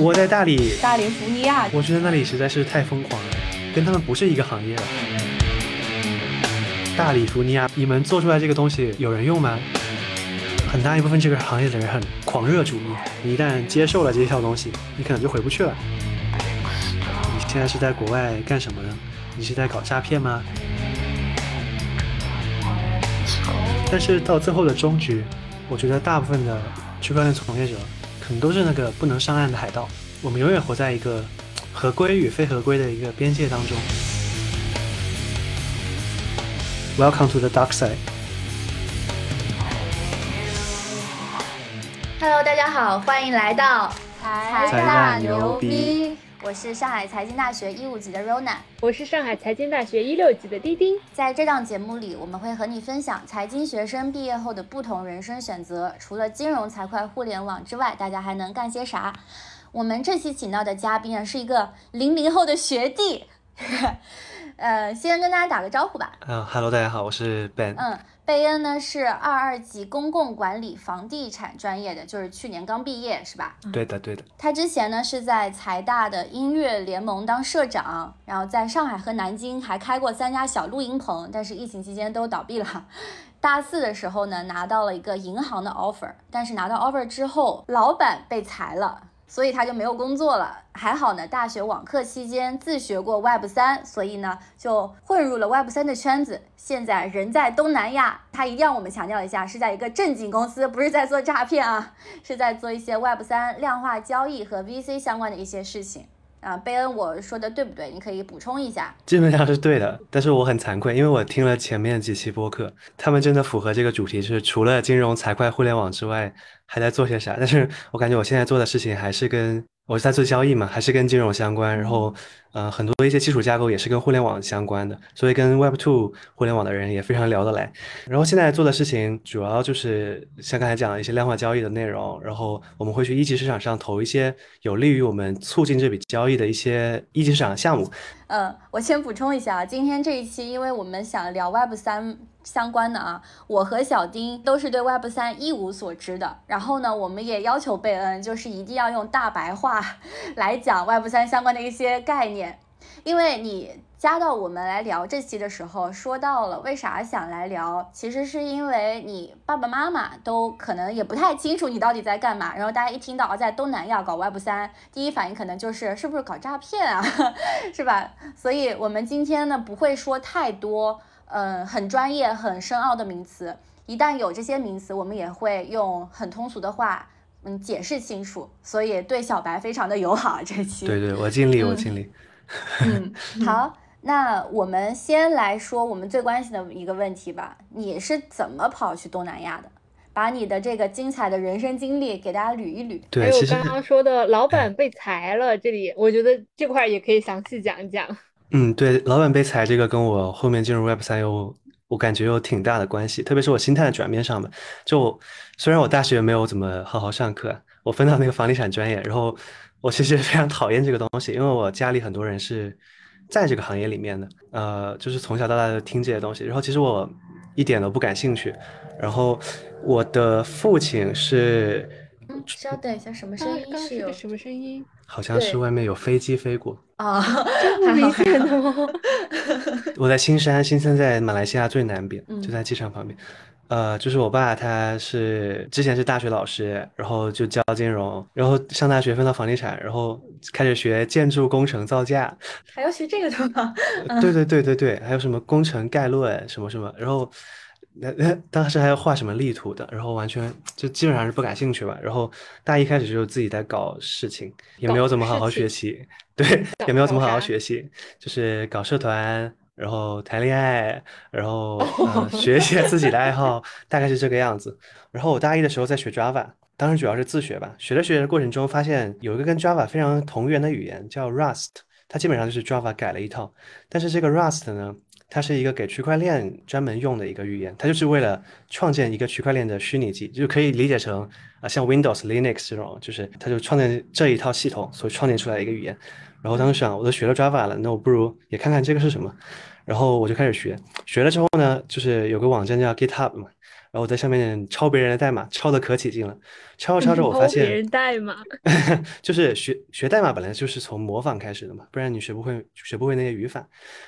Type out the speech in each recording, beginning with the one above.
我在大理，大利福尼亚，我觉得那里实在是太疯狂了，跟他们不是一个行业了。大理福尼亚，你们做出来这个东西有人用吗？很大一部分这个行业的人很狂热主义，你一旦接受了这一套东西，你可能就回不去了。你现在是在国外干什么呢？你是在搞诈骗吗？但是到最后的终局，我觉得大部分的区块链从业者可能都是那个不能上岸的海盗。我们永远活在一个 合规与非合规的一个边界当中。Welcome to the dark side。Hello，大家好，欢迎来到财财大牛逼。我是上海财经大学一五级的 Rona。我是上海财经大学一六级的丁丁。在这档节目里，我们会和你分享财经学生毕业后的不同人生选择。除了金融、财会、互联网之外，大家还能干些啥？我们这期请到的嘉宾啊，是一个零零后的学弟。呃，先跟大家打个招呼吧。嗯、h e l l o 大家好，我是 Ben。嗯，贝恩呢是二二级公共管理房地产专业的，就是去年刚毕业，是吧？对的，对的。他之前呢是在财大的音乐联盟当社长，然后在上海和南京还开过三家小录音棚，但是疫情期间都倒闭了。大四的时候呢，拿到了一个银行的 offer，但是拿到 offer 之后，老板被裁了。所以他就没有工作了。还好呢，大学网课期间自学过 Web 三，所以呢就混入了 Web 三的圈子。现在人在东南亚，他一定要我们强调一下，是在一个正经公司，不是在做诈骗啊，是在做一些 Web 三量化交易和 VC 相关的一些事情。啊，贝恩，我说的对不对？你可以补充一下。基本上是对的，但是我很惭愧，因为我听了前面几期播客，他们真的符合这个主题，是除了金融、财会、互联网之外，还在做些啥？但是我感觉我现在做的事情还是跟我是在做交易嘛，还是跟金融相关，然后呃很多一些基础架构也是跟互联网相关的，所以跟 Web Two 互联网的人也非常聊得来。然后现在做的事情主要就是像刚才讲的一些量化交易的内容，然后我们会去一级市场上投一些有利于我们促进这笔交易的一些一级市场项目。嗯，我先补充一下啊，今天这一期，因为我们想聊 Web 三相关的啊，我和小丁都是对 Web 三一无所知的。然后呢，我们也要求贝恩，就是一定要用大白话来讲 Web 三相关的一些概念，因为你。加到我们来聊这期的时候，说到了为啥想来聊，其实是因为你爸爸妈妈都可能也不太清楚你到底在干嘛，然后大家一听到啊在东南亚搞 Web 三，第一反应可能就是是不是搞诈骗啊，是吧？所以我们今天呢不会说太多，嗯，很专业、很深奥的名词，一旦有这些名词，我们也会用很通俗的话，嗯，解释清楚，所以对小白非常的友好这期。对对，我尽力，我尽力。嗯，好。那我们先来说我们最关心的一个问题吧，你是怎么跑去东南亚的？把你的这个精彩的人生经历给大家捋一捋。对，还有其实刚刚说的老板被裁了，这里我觉得这块儿也可以详细讲一讲。嗯，对，老板被裁这个跟我后面进入 Web 三有，我感觉有挺大的关系，特别是我心态的转变上吧。就虽然我大学没有怎么好好上课，我分到那个房地产专业，然后我其实非常讨厌这个东西，因为我家里很多人是。在这个行业里面的，呃，就是从小到大都听这些东西，然后其实我一点都不感兴趣。然后我的父亲是，嗯，稍等一下，什么声音？是有什么声音？好像是外面有飞机飞过啊，这么明显的 吗？我在新山，新山在马来西亚最南边，嗯就在机场旁边。呃，就是我爸，他是之前是大学老师，然后就教金融，然后上大学分到房地产，然后开始学建筑工程造价，还要学这个的吗？对对对对对，还有什么工程概论什么什么，然后那那 当时还要画什么力图的，然后完全就基本上是不感兴趣吧。然后大一开始就自己在搞事情，也没有怎么好好学习，对，也没有怎么好好学习，就是搞社团。然后谈恋爱，然后呃学一些自己的爱好，大概是这个样子。然后我大一的时候在学 Java，当时主要是自学吧。学着学着过程中，发现有一个跟 Java 非常同源的语言叫 Rust，它基本上就是 Java 改了一套。但是这个 Rust 呢，它是一个给区块链专门用的一个语言，它就是为了创建一个区块链的虚拟机，就可以理解成啊像 Windows、Linux 这种，就是它就创建这一套系统，所创建出来的一个语言。然后当时想，我都学了 Java 了，那我不如也看看这个是什么。然后我就开始学，学了之后呢，就是有个网站叫 GitHub 嘛，然后我在上面抄别人的代码，抄的可起劲了。抄着抄着，我发现别现人代码，就是学学代码本来就是从模仿开始的嘛，不然你学不会学不会那些语法。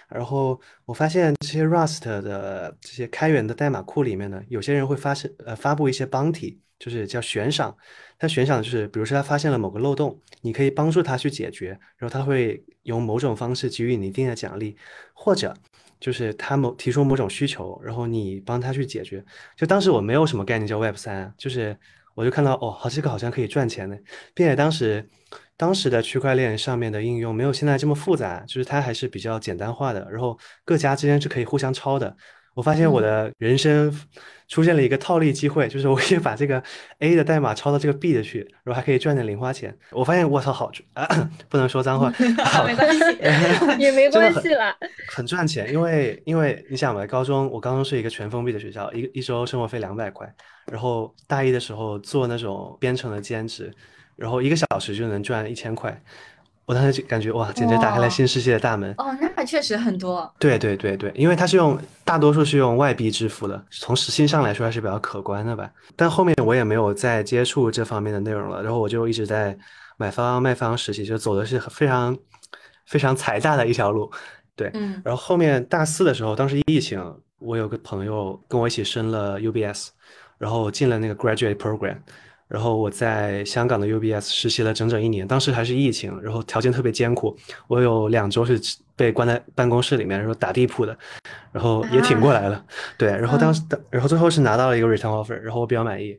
然后我发现这些 Rust 的这些开源的代码库里面呢，有些人会发现呃发布一些 bounty，就是叫悬赏。他悬赏就是，比如说他发现了某个漏洞，你可以帮助他去解决，然后他会用某种方式给予你一定的奖励，或者就是他某提出某种需求，然后你帮他去解决。就当时我没有什么概念叫 Web 三，就是我就看到哦，好这个好像可以赚钱的，并且当时当时的区块链上面的应用没有现在这么复杂，就是它还是比较简单化的，然后各家之间是可以互相抄的。我发现我的人生出现了一个套利机会，就是我可以把这个 A 的代码抄到这个 B 的去，然后还可以赚点零花钱。我发现我操，好啊，不能说脏话，好没关系，也没关系啦。很赚钱，因为因为你想嘛，高中我高中是一个全封闭的学校，一个一周生活费两百块，然后大一的时候做那种编程的兼职，然后一个小时就能赚一千块，我当时就感觉哇，简直打开了新世界的大门。哦，那确实很多。对对对对，因为它是用大多数是用外币支付的，从实薪上来说还是比较可观的吧。但后面我也没有再接触这方面的内容了，然后我就一直在买方卖方实习，就走的是非常非常财大的一条路。对，嗯然后后面大四的时候，当时疫情，我有个朋友跟我一起申了 UBS，然后进了那个 graduate program，然后我在香港的 UBS 实习了整整一年，当时还是疫情，然后条件特别艰苦，我有两周是被关在办公室里面，然后打地铺的，然后也挺过来了，对，然后当时，然后最后是拿到了一个 return offer，然后我比较满意，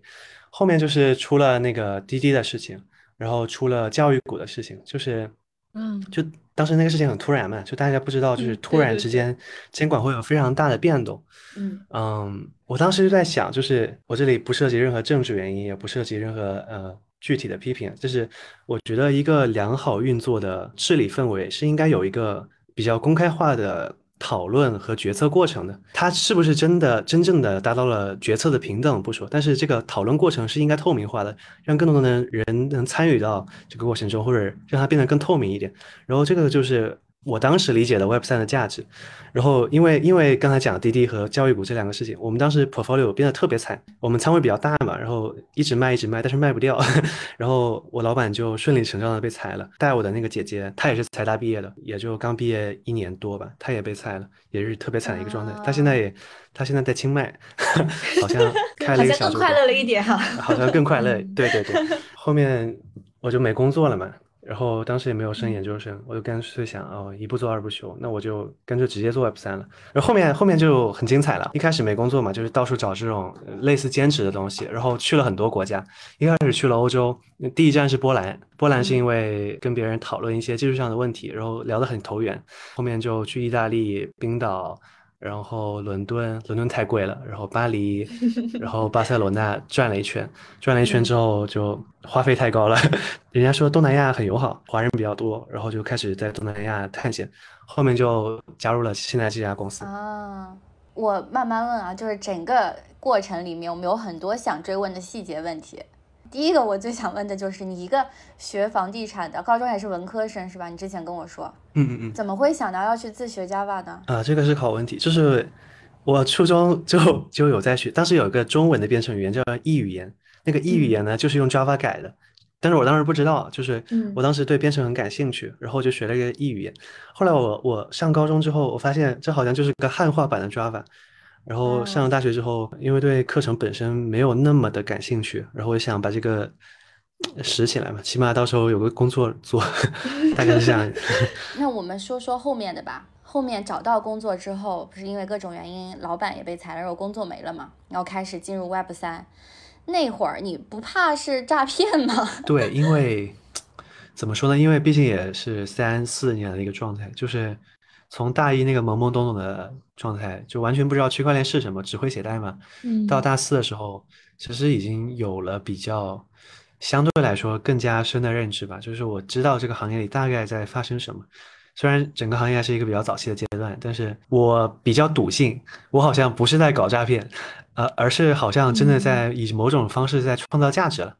后面就是出了那个滴滴的事情，然后出了教育股的事情，就是。嗯，就当时那个事情很突然嘛，就大家不知道，就是嗯突对对对然之间监管会有非常大的变动。嗯。嗯，我当时就在想，就是我这里不涉及任何政治原因，也不涉及任何呃具体的批评，就是我觉得一个良好运作的治理氛围是应该有一个比较公开化的讨论和决策过程的。它是不是真的真正的达到了决策的平等不说，但是这个讨论过程是应该透明化的，让更多的人能参与到这个过程中，或者让它变得更透明一点。然后这个就是我当时理解的 Web 三的价值。然后因为因为刚才讲滴滴和教育股这两个事情，我们当时 portfolio 变得特别惨，我们仓位比较大嘛，然后一直卖一直卖，但是卖不掉，然后我老板就顺理成章的被裁了。带我的那个姐姐，她也是财大毕业的，也就刚毕业一年多吧，她也被裁了，也是特别惨的一个状态。她现在也她现在在清迈，好像开了一个小酒馆。像更快乐了一点哈。好像更快乐。对对对，后面我就没工作了嘛，然后当时也没有升研究生，我就干脆想哦，一不做二不休，那我就干脆直接做 Web 三了。然后后面后面就很精彩了，一开始没工作嘛，就是到处找这种呃类似兼职的东西，然后去了很多国家。一开始去了欧洲，第一站是波兰，波兰是因为跟别人讨论一些技术上的问题，然后聊得很投缘。后面就去意大利、冰岛。然后伦敦，伦敦太贵了，然后巴黎，然后巴塞罗那 转了一圈，转了一圈之后就花费太高了。人家说东南亚很友好，华人比较多，然后就开始在东南亚探险，后面就加入了现在这家公司。啊，我慢慢问啊，就是整个过程里面，我们有很多想追问的细节问题。第一个我最想问的就是，你一个学房地产的，高中还是文科生是吧？你之前跟我说，嗯嗯嗯。怎么会想到要去自学 Java 呢？啊，这个是个好问题，就是我初中就就有在学，当时有一个中文的编程语言叫 E 语言，那个 E 语言呢就是用 Java 改的，但是我当时不知道，就是嗯我当时对编程很感兴趣，然后就学了一个 E 语言。后来我我上高中之后，我发现这好像就是个汉化版的 Java。然后上了大学之后，因为对课程本身没有那么的感兴趣，然后我想把这个拾起来嘛，起码到时候有个工作做，大概是这样。那我们说说后面的吧。后面找到工作之后，不是因为各种原因，老板也被裁了，然后工作没了嘛，然后开始进入 Web 三。那会儿你不怕是诈骗吗？对，因为怎么说呢？因为毕竟也是三四年的一个状态，就是从大一那个懵懵懂懂的状态，就完全不知道区块链是什么，只会写代码，嗯到大四的时候，其实已经有了比较相对来说更加深的认知吧。就是我知道这个行业里大概在发生什么。虽然整个行业还是一个比较早期的阶段，但是我比较笃信，我好像不是在搞诈骗，呃，而是好像真的在以某种方式在创造价值了。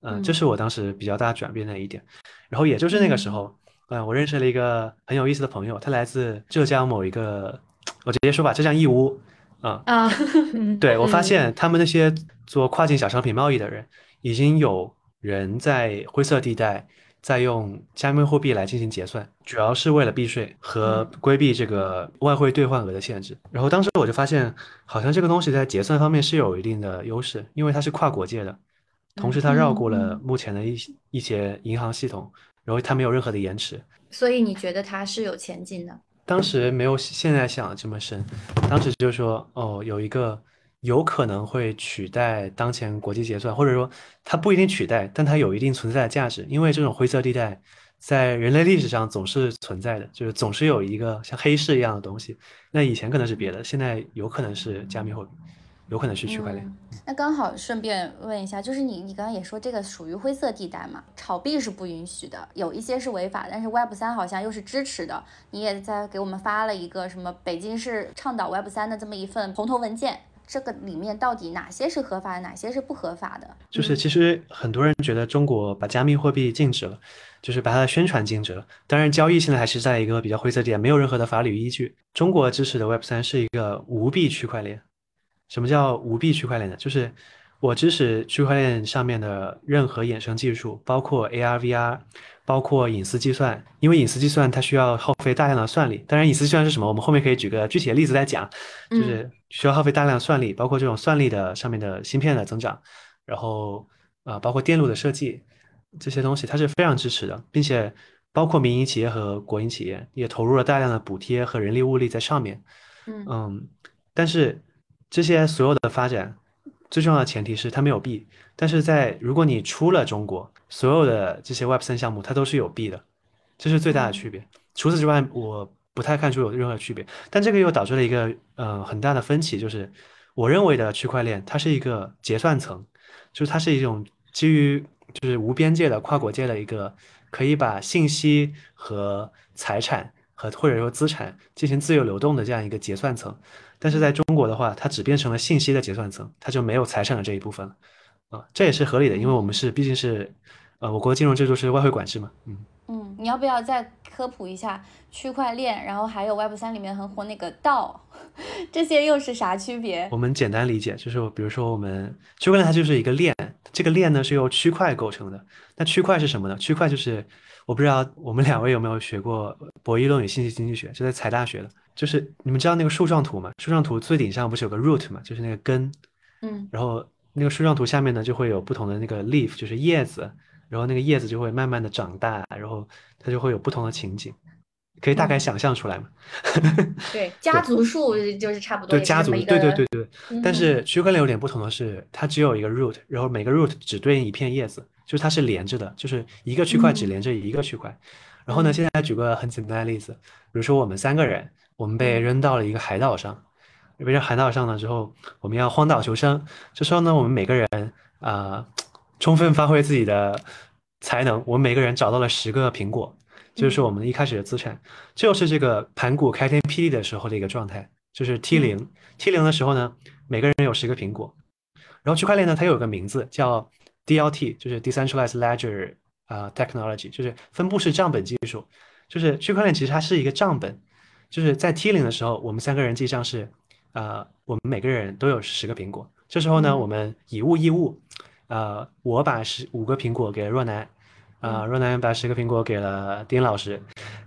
嗯，这是我当时比较大转变的一点。然后也就是那个时候，嗯，我认识了一个很有意思的朋友，他来自浙江某一个，我直接说吧，浙江义乌啊、啊，嗯，对，我发嗯现他们那些做跨境小商品贸易的人，已经有人在灰色地带在用加密货币来进行结算，主要是为了避税和规避这个外汇兑换额的限制。然后当时我就发现，好像这个东西在结算方面是有一定的优势，因为它是跨国界的，同时它绕过了嗯。目前的一些一些银行系统，然后它没有任何的延迟。所以你觉得它是有前景的？当时没有现在想的这么深，当时就说哦，有一个有可能会取代当前国际结算，或者说它不一定取代，但它有一定存在的价值，因为这种灰色地带在人类历史上总是存在的，就是总是有一个像黑市一样的东西。那以前可能是别的，现在有可能是加密货币，有可能是区块链。嗯那刚好顺便问一下，就是你你刚刚也说这个属于灰色地带嘛，炒币是不允许的，有一些是违法，但是 Web 三好像又是支持的。你也在给我们发了一个什么北京市倡导 Web 三的这么一份红头文件，这个里面到底哪些是合法的，哪些是不合法的？就是其实很多人觉得中国把加密货币禁止了，就是把它的宣传禁止了。当然，交易现在还是在一个比较灰色地带，没有任何的法律依据。中国支持的 Web 三是一个无币区块链。什么叫无币区块链呢？就是我支持区块链上面的任何衍生技术，包括 AR、VR，包括隐私计算。因为隐私计算它需要耗费大量的算力。当然，隐私计算是什么，我们后面可以举个具体的例子来讲。就是需要耗费大量的算力，包括这种算力的上面的芯片的增长，然后啊、呃包括电路的设计这些东西，它是非常支持的，并且包括民营企业和国营企业也投入了大量的补贴和人力物力在上面。嗯嗯，但是这些所有的发展，最重要的前提是它没有币。但是在如果你出了中国，所有的这些 Web 三项目它都是有币的，这是最大的区别。除此之外，我不太看出有任何区别。但这个又导致了一个呃很大的分歧，就是我认为的区块链它是一个结算层，就是它是一种基于就是无边界的跨国界的一个可以把信息和财产和或者说资产进行自由流动的这样一个结算层。但是在中国的话，它只变成了信息的结算层，它就没有财产的这一部分了啊，这也是合理的，因为我们是毕竟是呃我国金融制度是外汇管制嘛，嗯。嗯，你要不要再科普一下区块链，然后还有 Web 三里面很火那个道，这些又是啥区别？我们简单理解，就是比如说我们区块链它就是一个链，这个链呢是由区块构成的。那区块是什么呢？区块就是我不知道我们两位有没有学过博弈论与信息经济学，就在财大学的。就是你们知道那个树状图吗？树状图最顶上不是有个 root 嘛，就是那个根，嗯然后那个树状图下面呢就会有不同的那个 leaf，就是叶子，然后那个叶子就会慢慢的长大，然后它就会有不同的情景，可以大概嗯想象出来吗？对，家族树就是差不多对家族对对对对，但嗯是区块链有点不同的是，它只有一个 root，然后每个 root 只对应一片叶子，就是它是连着的，就是一个区块只嗯连着一个区块。然后呢，嗯现在举个很简单的例子，比如说我们三个人，我们被嗯扔到了一个海岛上，被扔海岛上了之后，我们要荒岛求生。这时候呢，我们每个人啊、充分发挥自己的才能，我们每个人找到了十个苹果，这就是我们一开始的资产。这就是这个盘古开天辟地的时候的一个状态，就是 T 零、T 零的时候呢，每个人有十个苹果。然后区块链呢，它有个名字叫 DLT，就是 Decentralized Ledger 啊、Technology，就是分布式账本技术。就是区块链其实它是一个账本，就是在 T 零的时候，我们三个人记账是，呃，我们每个人都有十个苹果。这时候呢，嗯我们以物易物，呃，我把十五个苹果给了若男，啊、若男把十个苹果给了丁老师，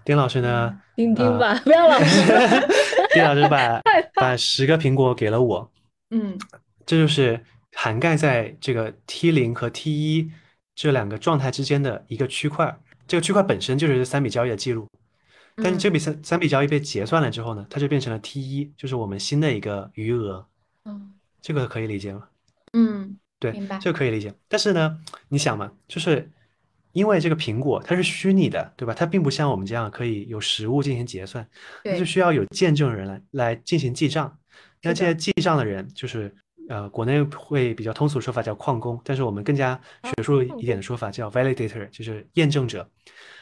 丁老师呢，听听呃吧，不要老师。丁老师把 把十个苹果给了我，嗯这就是涵盖在这个 T 零和 T 一这两个状态之间的一个区块。这个区块本身就是三笔交易的记录，但是这笔三三笔交易被结算了之后呢，它就变成了 T 一，就是我们新的一个余额。嗯这个可以理解吗？嗯，对明白，这个可以理解。但是呢，你想嘛，就是因为这个苹果它是虚拟的，对吧？它并不像我们这样可以有实物进行结算，那对就需要有见证人来来进行记账。那这些记账的人，就是呃，国内会比较通俗的说法叫矿工，但是我们更加学术一点的说法叫 validator，就是验证者。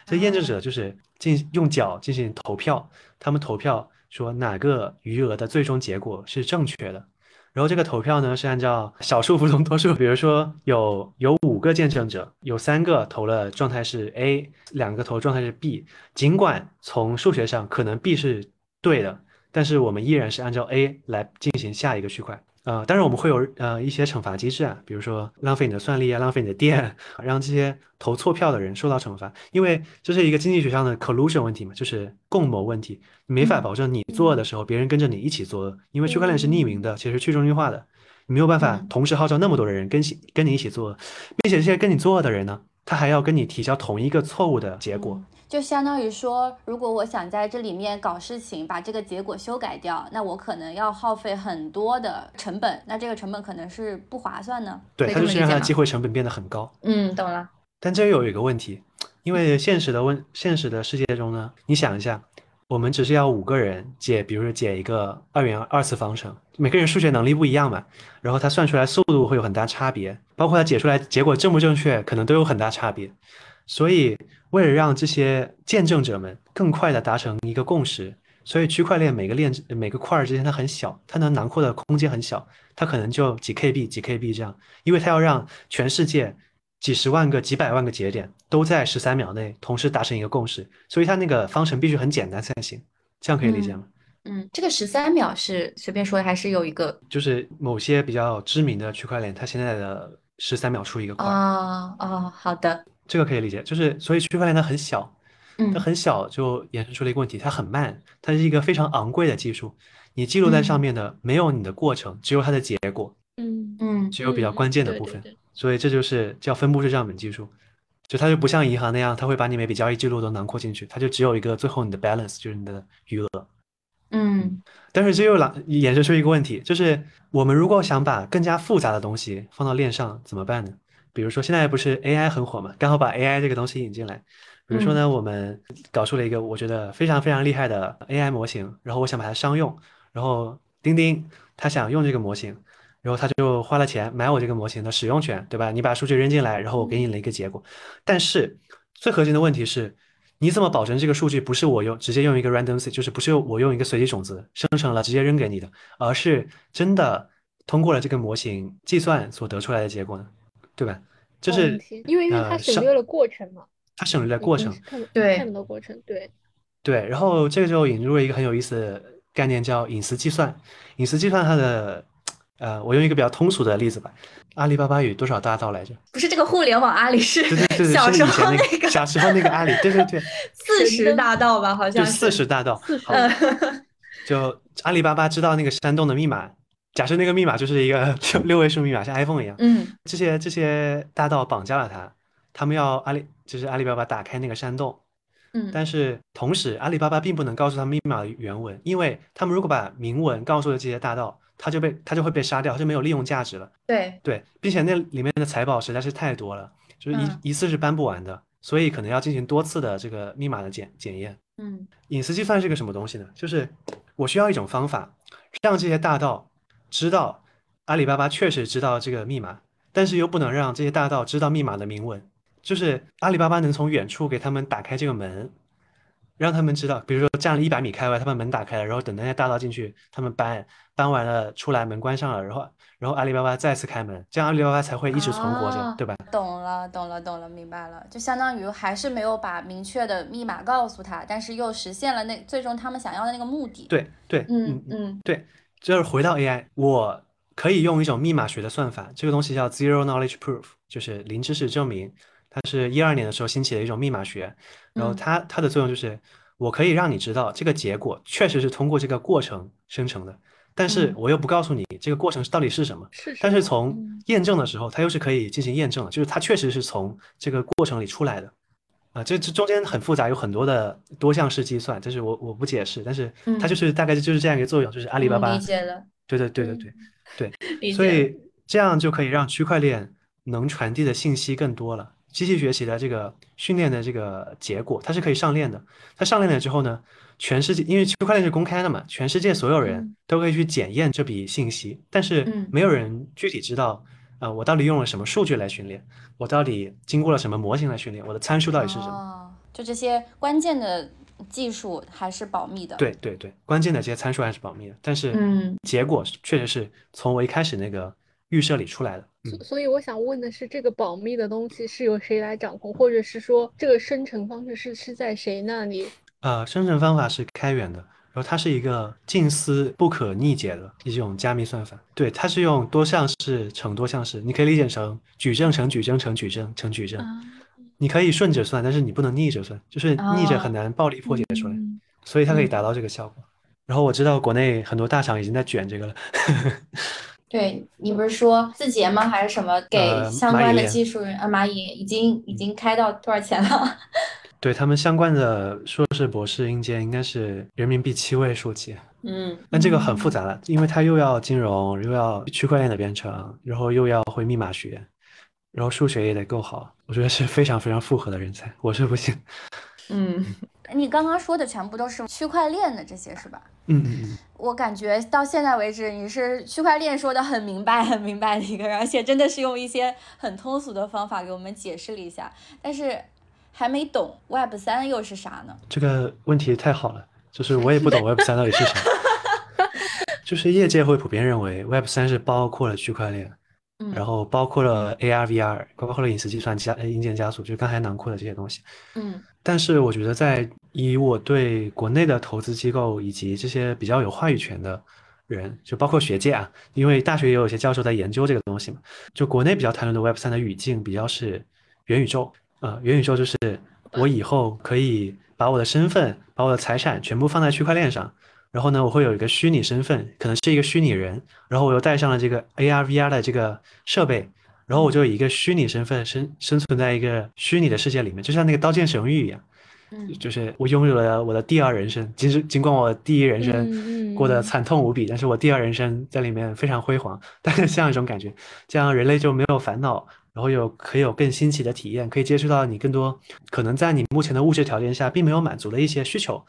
这验证者就是进用脚进行投票，他们投票说哪个余额的最终结果是正确的。然后这个投票呢是按照少数服从多数，比如说有有五个见证者，有三个投了状态是 A，两个投状态是 B。尽管从数学上可能 B 是对的，但是我们依然是按照 A 来进行下一个区块。呃，当然我们会有呃一些惩罚机制啊，比如说浪费你的算力啊，浪费你的电，让这些投错票的人受到惩罚，因为这是一个经济学上的 collusion 问题嘛，就是共谋问题，没法保证你做的时候别人跟着你一起作恶，因为区块链是匿名的，其实去中心化的，你没有办法同时号召那么多的人跟跟你一起作恶，并且这些跟你作恶的人呢，他还要跟你提交同一个错误的结果。就相当于说，如果我想在这里面搞事情，把这个结果修改掉，那我可能要耗费很多的成本，那这个成本可能是不划算的。对，它就是让它机会成本变得很高。嗯，懂了。但这又有一个问题，因为现实的问，现实的世界中呢，你想一下，我们只是要五个人解，比如说解一个二元二次方程，每个人数学能力不一样嘛，然后他算出来速度会有很大差别，包括他解出来结果正不正确，可能都有很大差别，所以。为了让这些见证者们更快的达成一个共识，所以区块链每个链每个块儿之间它很小，它能囊括的空间很小，它可能就几 KB 几 KB 这样，因为它要让全世界几十万个几百万个节点都在十三秒内同时达成一个共识，所以它那个方程必须很简单才行，这样可以理解吗？嗯，这个十三秒是随便说的，还是有一个？就是某些比较知名的区块链，它现在的十三秒出一个块。哦哦，好的。这个可以理解，就是所以区块链它很小，它很小就衍生出了一个问题，它很慢，它是一个非常昂贵的技术，你记录在上面的没有你的过程，只有它的结果，嗯嗯，只有比较关键的部分，所以这就是叫分布式账本技术，就它就不像银行那样，它会把你每笔交易记录都囊括进去，它就只有一个最后你的 balance 就是你的余额，嗯，但是这又来衍生出一个问题，就是我们如果想把更加复杂的东西放到链上怎么办呢？比如说，现在不是 AI 很火嘛？刚好把 AI 这个东西引进来。比如说呢，我们搞出了一个我觉得非常非常厉害的 AI 模型，然后我想把它商用，然后钉钉他想用这个模型，然后他就花了钱买我这个模型的使用权，对吧？你把数据扔进来，然后我给你了一个结果。但是最核心的问题是，你怎么保证这个数据不是我用直接用一个 random seed，就是不是我用一个随机种子生成了直接扔给你的，而是真的通过了这个模型计算所得出来的结果呢？对吧？就是因为因为它省略了过程嘛，它省略了过程，对，看不到过程，对，对。然后这个就引入了一个很有意思的概念，叫隐私计算。隐私计算它的，呃，我用一个比较通俗的例子吧。阿里巴巴有多少大道来着？不是这个互联网阿里，是 小时候那个小时候那个阿里，对对对，四十大道吧，好像就四十大道。好，就阿里巴巴知道那个山洞的密码。假设那个密码就是一个六 六位数密码，像 iPhone 一样。嗯，这些这些大盗绑架了他，他们要阿里就是阿里巴巴打开那个山洞。嗯，但是同时阿里巴巴并不能告诉他密码的原文，因为他们如果把明文告诉了这些大盗，他就被他就会被杀掉，他就没有利用价值了。对对，并且那里面的财宝实在是太多了，就是一一次是搬不完的，所以可能要进行多次的这个密码的检检验。嗯，隐私计算是个什么东西呢？就是我需要一种方法让这些大盗。知道阿里巴巴确实知道这个密码，但是又不能让这些大盗知道密码的明文。就是阿里巴巴能从远处给他们打开这个门，让他们知道，比如说站了一百米开外，他把门打开了，然后等那些大盗进去，他们搬搬完了出来，门关上了，然后然后阿里巴巴再次开门，这样阿里巴巴才会一直存活着，对吧？懂了，懂了，懂了，明白了。就相当于还是没有把明确的密码告诉他，但是又实现了那最终他们想要的那个目的。对对，嗯嗯，对。就是回到 AI，我可以用一种密码学的算法，这个东西叫 Zero Knowledge Proof，就是零知识证明。它是一二年的时候兴起的一种密码学，然后它它的作用就是，我可以让你知道这个结果确实是通过这个过程生成的，但是我又不告诉你这个过程到底是什么。是。但是从验证的时候，它又是可以进行验证的，就是它确实是从这个过程里出来的。啊，这这中间很复杂，有很多的多项式计算，但是我我不解释，但是它就是大概就是这样一个作用，就是阿里巴巴理解了，对对对对对对，所以这样就可以让区块链能传递的信息更多了。机器学习的这个训练的这个结果，它是可以上链的。它上链了之后呢，全世界因为区块链是公开的嘛，全世界所有人都可以去检验这笔信息，但是没有人具体知道。啊，我到底用了什么数据来训练？我到底经过了什么模型来训练？我的参数到底是什么？就这些关键的技术还是保密的。对对对，关键的这些参数还是保密的。但是，嗯，结果确实是从我一开始那个预设里出来的。所所以我想问的是，这个保密的东西是由谁来掌控，或者是说这个生成方式是是在谁那里？呃，生成方法是开源的，然后它是一个近似不可逆解的一种加密算法。对，它是用多项式乘多项式，你可以理解成矩阵乘矩阵乘矩阵乘矩阵。你可以顺着算，但是你不能逆着算，就是逆着很难暴力破解出来，所以它可以达到这个效果。然后我知道国内很多大厂已经在卷这个了。对你不是说字节吗？还是什么给相关的技术人？啊，蚂蚁已经已经开到多少钱了？对他们相关的硕士、博士硬件应该是人民币七位数起。嗯，但这个很复杂了，因为它又要金融，又要区块链的编程，然后又要会密码学。然后数学也得够好，我觉得是非常非常复合的人才，我是不信。嗯，你刚刚说的全部都是区块链的这些是吧？嗯嗯嗯。我感觉到现在为止，你是区块链说的很明白、很明白的一个人，而且真的是用一些很通俗的方法给我们解释了一下，但是还没懂 Web 三又是啥呢？这个问题太好了，就是我也不懂 Web 三到底是啥。就是业界会普遍认为 Web 三是包括了区块链。然后包括了 AR、VR，包括了隐私计算加硬件加速，就刚才囊括的这些东西。嗯，但是我觉得在以我对国内的投资机构以及这些比较有话语权的人，就包括学界啊，因为大学也有些教授在研究这个东西嘛。就国内比较谈论的 Web 三的语境比较是元宇宙啊，元宇宙就是我以后可以把我的身份、把我的财产全部放在区块链上。然后呢，我会有一个虚拟身份，可能是一个虚拟人，然后我又带上了这个 AR、VR 的这个设备，然后我就以一个虚拟身份生生存在一个虚拟的世界里面，就像那个《刀剑神域》一样，嗯，就是我拥有了我的第二人生，即使尽管我第一人生过得惨痛无比，但是我第二人生在里面非常辉煌，但是这样一种感觉，这样人类就没有烦恼，然后有可以有更新奇的体验，可以接触到你更多可能在你目前的物质条件下并没有满足的一些需求。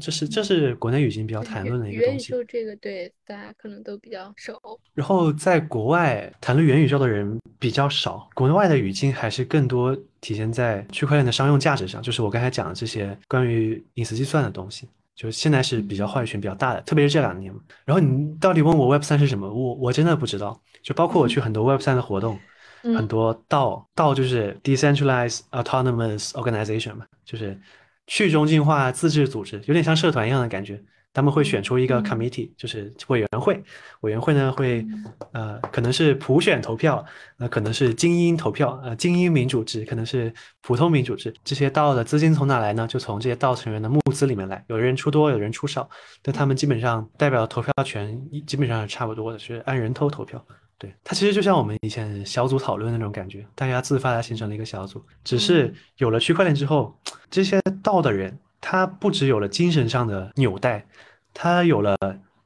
这是这是国内语境比较谈论的一个东西。元宇宙这个对大家可能都比较熟。然后在国外谈论元宇宙的人比较少，国内外的语境还是更多体现在区块链的商用价值上，就是我刚才讲的这些关于隐私计算的东西，就现在是比较话语权比较大的，特别是这两年。然后你到底问我 Web 三是什么，我我真的不知道。就包括我去很多 Web 三的活动，很多道道就是 decentralized autonomous organization 嘛，就是。去中心化自治组织有点像社团一样的感觉，他们会选出一个 committee，就是委员会。委员会呢会，呃，可能是普选投票，那可能是精英投票，呃，精英民主制，可能是普通民主制。这些道的资金从哪来呢？就从这些道成员的募资里面来，有人出多，有人出少，但他们基本上代表投票权基本上是差不多的，是按人头投票。对，它其实就像我们以前小组讨论那种感觉，大家自发的形成了一个小组。只是有了区块链之后，这些道的人，他不只有了精神上的纽带，他有了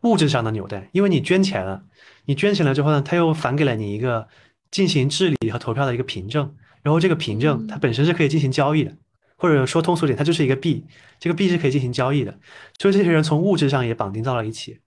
物质上的纽带。因为你捐钱了，你捐钱了之后呢，他又返给了你一个进行治理和投票的一个凭证。然后这个凭证它本身是可以进行交易的，或者说通俗点，它就是一个币，这个币是可以进行交易的。所以这些人从物质上也绑定到了一起，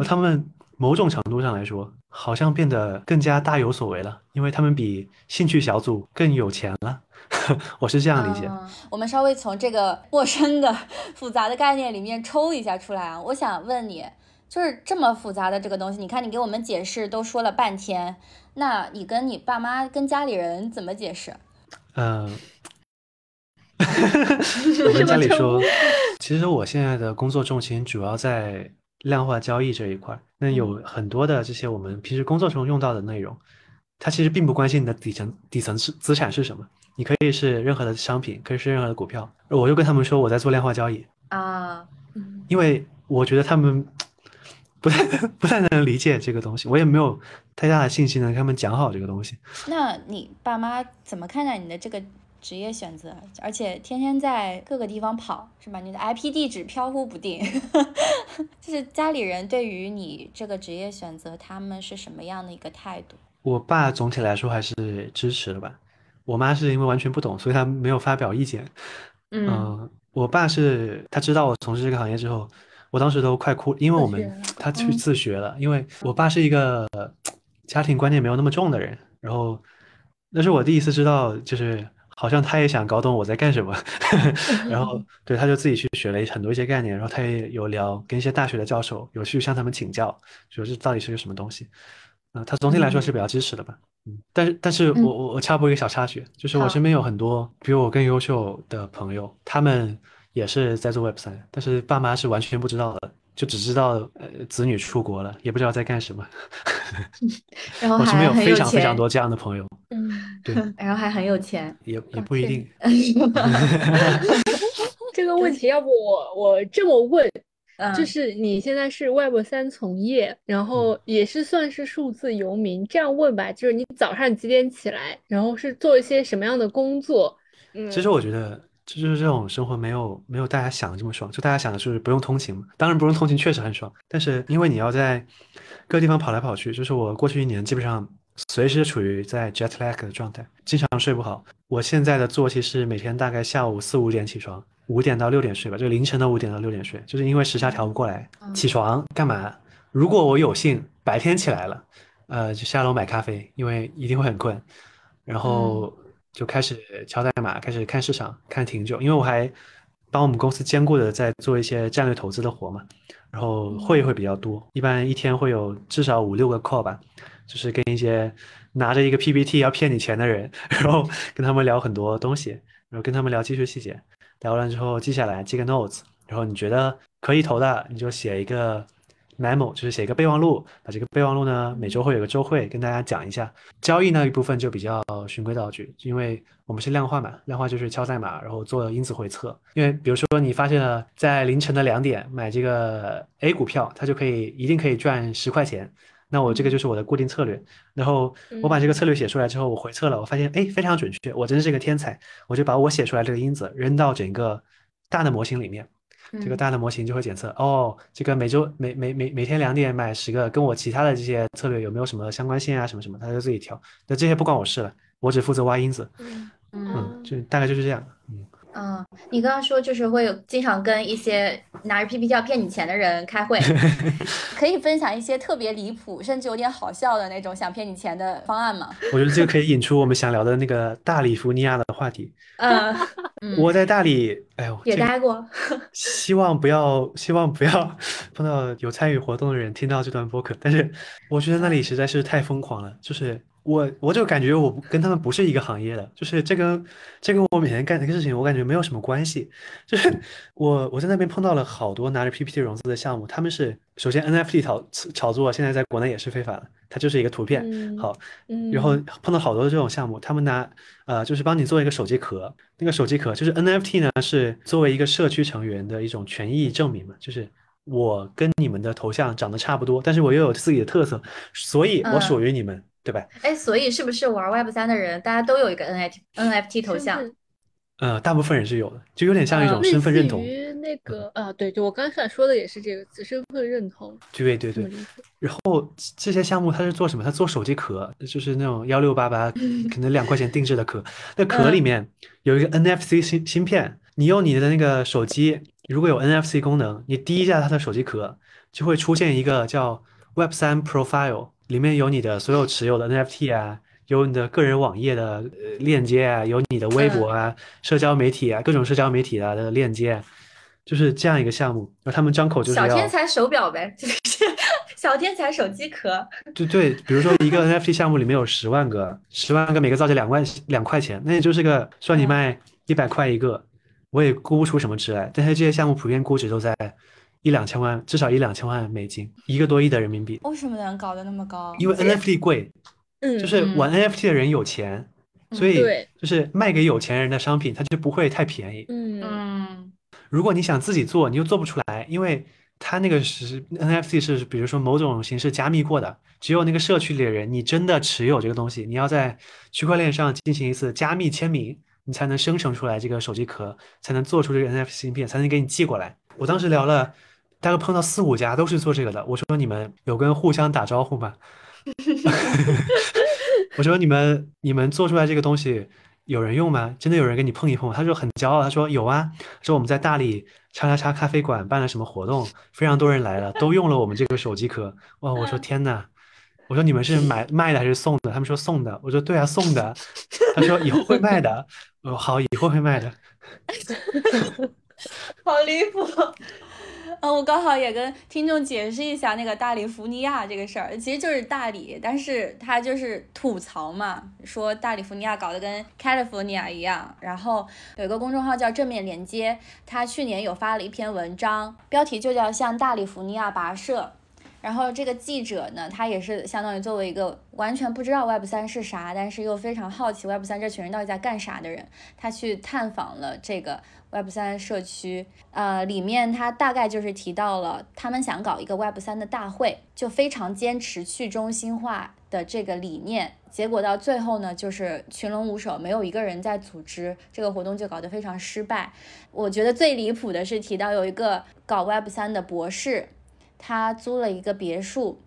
而他们某种程度上来说。好像变得更加大有所为了，因为他们比兴趣小组更有钱了。我是这样理解。我们稍微从这个陌生的、复杂的概念里面抽一下出来啊！我想问你，就是这么复杂的这个东西，你看你给我们解释都说了半天，那你跟你爸妈、跟家里人怎么解释？嗯，我跟家里说，其实我现在的工作重心主要在。量化交易这一块，那有很多的这些我们平时工作中用到的内容，它其实并不关心你的底层底层资资产是什么，你可以是任何的商品，可以是任何的股票。我就跟他们说我在做量化交易啊，因为我觉得他们不太 不太能理解这个东西，我也没有太大的信心能跟他们讲好这个东西。那你爸妈怎么看待你的这个？职业选择，而且天天在各个地方跑，是吧？你的 IP 地址飘忽不定，就是家里人对于你这个职业选择，他们是什么样的一个态度？我爸总体来说还是支持的吧。我妈是因为完全不懂，所以她没有发表意见。嗯，我爸是他知道我从事这个行业之后，我当时都快哭，因为我们他去自学了，因为我爸是一个家庭观念没有那么重的人，然后那是我第一次知道，就是。好像他也想搞懂我在干什么，然后对他就自己去学了很多一些概念，然后他也有聊跟一些大学的教授有去向他们请教，说这到底是个什么东西。嗯，他总体来说是比较支持的吧。嗯，但是但是我我我插播一个小插曲，就是我身边有很多比我更优秀的朋友，他们也是在做 Web 三，但是爸妈是完全不知道的，就只知道呃子女出国了，也不知道在干什么。然后我身边有还很有非常非常，多这样的朋友，嗯，对，然后还很有钱。也也不一定。这个问题要不我我这么问，嗯，就是你现在是 Web 三从业，然嗯后也是算是数字游民，这样问吧，就是你早上几点起来，然后是做一些什么样的工作？嗯，其实我觉得，这就是这种生活没有没有大家想的这么爽。就大家想的就是不用通勤嘛，当然不用通勤确实很爽，但是因为你要在各个地方跑来跑去，就是我过去一年基本上随时处于在 jet lag 的状态，经常睡不好。我现在的作息是每天大概下午四五点起床，五点到六点睡吧，就凌晨的五点到六点睡，就是因为时差调不过来。嗯起床干嘛？如果我有幸白天起来了，呃，就下楼买咖啡，因为一定会很困，然后就开始敲代码，开始看市场，看挺久，因为我还帮我们公司兼顾的在做一些战略投资的活嘛，然后会会比较多，一般一天会有至少五六个 call 吧，就是跟一些拿着一个 PPT 要骗你钱的人，然后跟他们聊很多东西，然后跟他们聊技术细节，聊完之后记下来，记个 notes，然后你觉得可以投的，你就写一个 memo，就是写一个备忘录，把这个备忘录呢每周会有个周会跟大家讲一下。交易那一部分就比较循规蹈矩，因为我们是量化嘛，量化就是敲代码，然后做因子回测。因为比如说你发现了在凌晨的两点买这个 A 股票，它就可以一定可以赚十块钱。那我这个就是我的固定策略，然后我把这个策略写出来之后，我回测了，我发现哎非常准确，我真是个天才，我就把我写出来这个因子扔到整个大的模型里面，这个嗯大的模型就会检测，哦，这个每周每每每每天两点买十个，跟我其他的这些策略有没有什么相关性啊，什么什么，它就自己调。那这些不关我事了，我只负责挖因子。嗯就大概就是这样。嗯，嗯，你刚刚说就是会有经常跟一些拿着 PPT 要骗你钱的人开会，可以分享一些特别离谱甚至有点好笑的那种想骗你钱的方案吗？我觉得这个可以引出我们想聊的那个大里弗尼亚的话题。嗯，嗯我在大理，哎呦，也待过，希望不要，希望不要碰到有参与活动的人听到这段播客。但是我觉得那里实在是太疯狂了，就是我我就感觉我跟他们不是一个行业的，就是这跟这跟我每天干这个事情，我感觉没有什么关系。就是我我在那边碰到了好多拿着 PPT 融资的项目，他们是首先 NFT 炒炒作，现在在国内也是非法的，它就是一个图片。嗯好，嗯，然后碰到好多这种项目，他们拿呃就是帮你做一个手机壳，那个手机壳就是 NFT 呢，是作为一个社区成员的一种权益证明嘛，就是我跟你们的头像长得差不多，但是我又有自己的特色，所以我属于你们，对吧？哎，所以是不是玩 Web 三的人，大家都有一个 NFT NFT 头像？呃，大部分人是有的，就有点像一种身份认同。于那个啊，对，就我刚才说的也是这个词，身份认同，对对对。然后这些项目它是做什么？它做手机壳，就是那种幺六八八，可能两块钱定制的壳。那壳里面有一个 NFC 芯芯片，你用你的那个手机，如果有 NFC 功能，你滴一下它的手机壳，就会出现一个叫 Web 三 Profile，里面有你的所有持有的 NFT 啊，有你的个人网页的呃链接啊，有你的微博啊、社交媒体啊、各种社交媒体啊的链接啊，就是这样一个项目。然后他们张口就是。小天才手表呗，就是小天才手机壳。对对，比如说一个 NFT 项目里面有十万个，十万个每个造价两万两块钱，那也就是个算你卖一百块一个，我也估不出什么值来。但是这些项目普遍估值都在一两千万，至少一两千万美金，一个多亿的人民币。为什么能搞得那么高？因为 NFT 贵，嗯，就是玩 NFT 的人有钱，所以对就是卖给有钱人的商品，它就不会太便宜。嗯嗯如果你想自己做，你又做不出来，因为它那个是 NFT 是比如说某种形式加密过的，只有那个社区里的人，你真的持有这个东西，你要在区块链上进行一次加密签名，你才能生成出来这个手机壳，才能做出这个 NFT 芯片，才能给你寄过来。我当时聊了，大概碰到四五家都是做这个的，我说你们有跟互相打招呼吗？我说你们你们做出来这个东西有人用吗？真的有人跟你碰一碰？他说很骄傲，他说有啊，说我们在大理叉叉叉咖啡馆办了什么活动，非常多人来了，都用了我们这个手机壳。哇，我说天呐，我说你们是买卖的还是送的？他们说送的。我说对啊，送的。他说以后会卖的。我说好，以后会卖的。好离谱。呃，我刚好也跟听众解释一下那个大理福尼亚这个事儿，其实就是大理，但是他就是吐槽嘛，说大理福尼亚搞得跟 California 一样。然后有一个公众号叫正面连接，他去年有发了一篇文章，标题就叫向大理福尼亚跋涉。然后这个记者呢，他也是相当于作为一个完全不知道 Web 三是啥，但是又非常好奇 Web 三这群人到底在干啥的人，他去探访了这个 Web 三社区。呃，里面他大概就是提到了他们想搞一个 Web 三的大会，就非常坚持去中心化的这个理念。结果到最后呢，就是群龙无首，没有一个人在组织这个活动，就搞得非常失败。我觉得最离谱的是提到有一个搞 Web 三的博士。他租了一个别墅，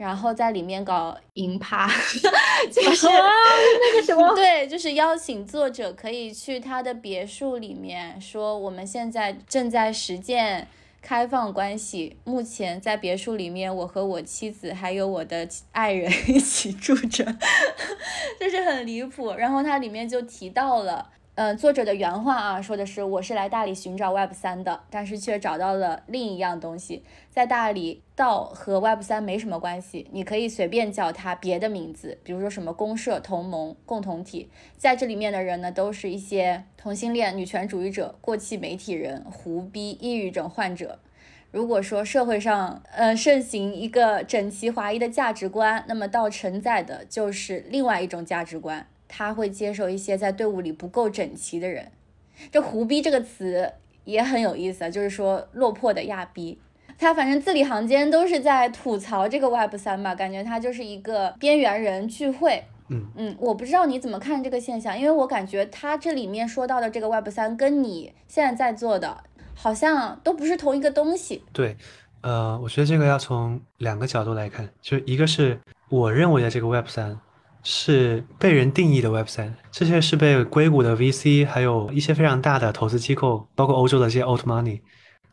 然后在里面搞银趴，就是那个什么，对，就是邀请作者可以去他的别墅里面说，我们现在正在实践开放关系，目前在别墅里面，我和我妻子还有我的爱人 一起住着，就是很离谱。然后它里面就提到了。嗯，作者的原话啊，说的是我是来大理寻找 Web 三的，但是却找到了另一样东西。在大理，道和 Web 三没什么关系，你可以随便叫它别的名字，比如说什么公社、同盟、共同体。在这里面的人呢，都是一些同性恋、女权主义者、过气媒体人、胡逼、抑郁症患者。如果说社会上呃盛行一个整齐划一的价值观，那么道承载的就是另外一种价值观。他会接受一些在队伍里不够整齐的人，这“胡逼”这个词也很有意思啊，就是说落魄的亚逼。他反正字里行间都是在吐槽这个 Web 三吧，感觉他就是一个边缘人聚会。嗯嗯，我不知道你怎么看这个现象，因为我感觉他这里面说到的这个 Web 三跟你现在在做的好像都不是同一个东西。对，呃，我觉得这个要从两个角度来看，就一个是我认为的这个 Web 三。是被人定义的 Web 三，这些是被硅谷的 VC，还有一些非常大的投资机构，包括欧洲的这些 Old Money，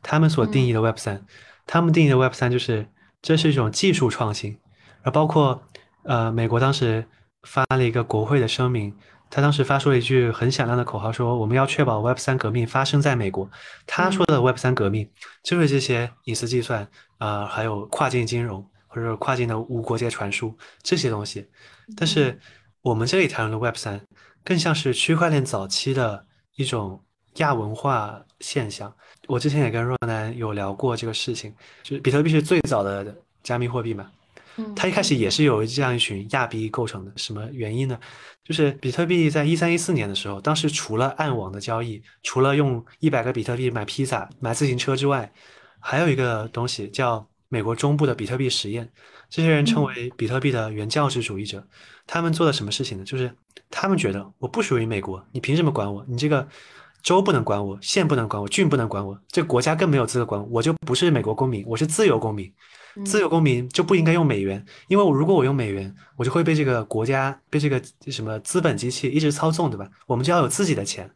他们所定义的 Web 三，他们定义的 Web 三就是这是一种技术创新，而包括呃美国当时发了一个国会的声明，他当时发出了一句很响亮的口号，说我们要确保 Web 三革命发生在美国。他说的 Web 三革命就是这些隐私计算啊，还有跨境金融或者跨境的无国界传输这些东西。但是我们这里谈论的 Web 三，更像是区块链早期的一种亚文化现象。我之前也跟若楠有聊过这个事情，就是比特币是最早的加密货币嘛，它一开始也是由这样一群亚币构成的。什么原因呢？就是比特币在一三一四年的时候，当时除了暗网的交易，除了用一百个比特币买披萨、买自行车之外，还有一个东西叫美国中部的比特币实验。这些人称为比特币的原教旨主义者，他们做了什么事情呢？就是他们觉得我不属于美国，你凭什么管我？你这个州不能管我，县不能管我，郡不能管我，这个国家更没有资格管我，我就不是美国公民，我是自由公民。自由公民就不应该用美元，因为我如果我用美元，我就会被这个国家被这个什么资本机器一直操纵，对吧？我们就要有自己的钱，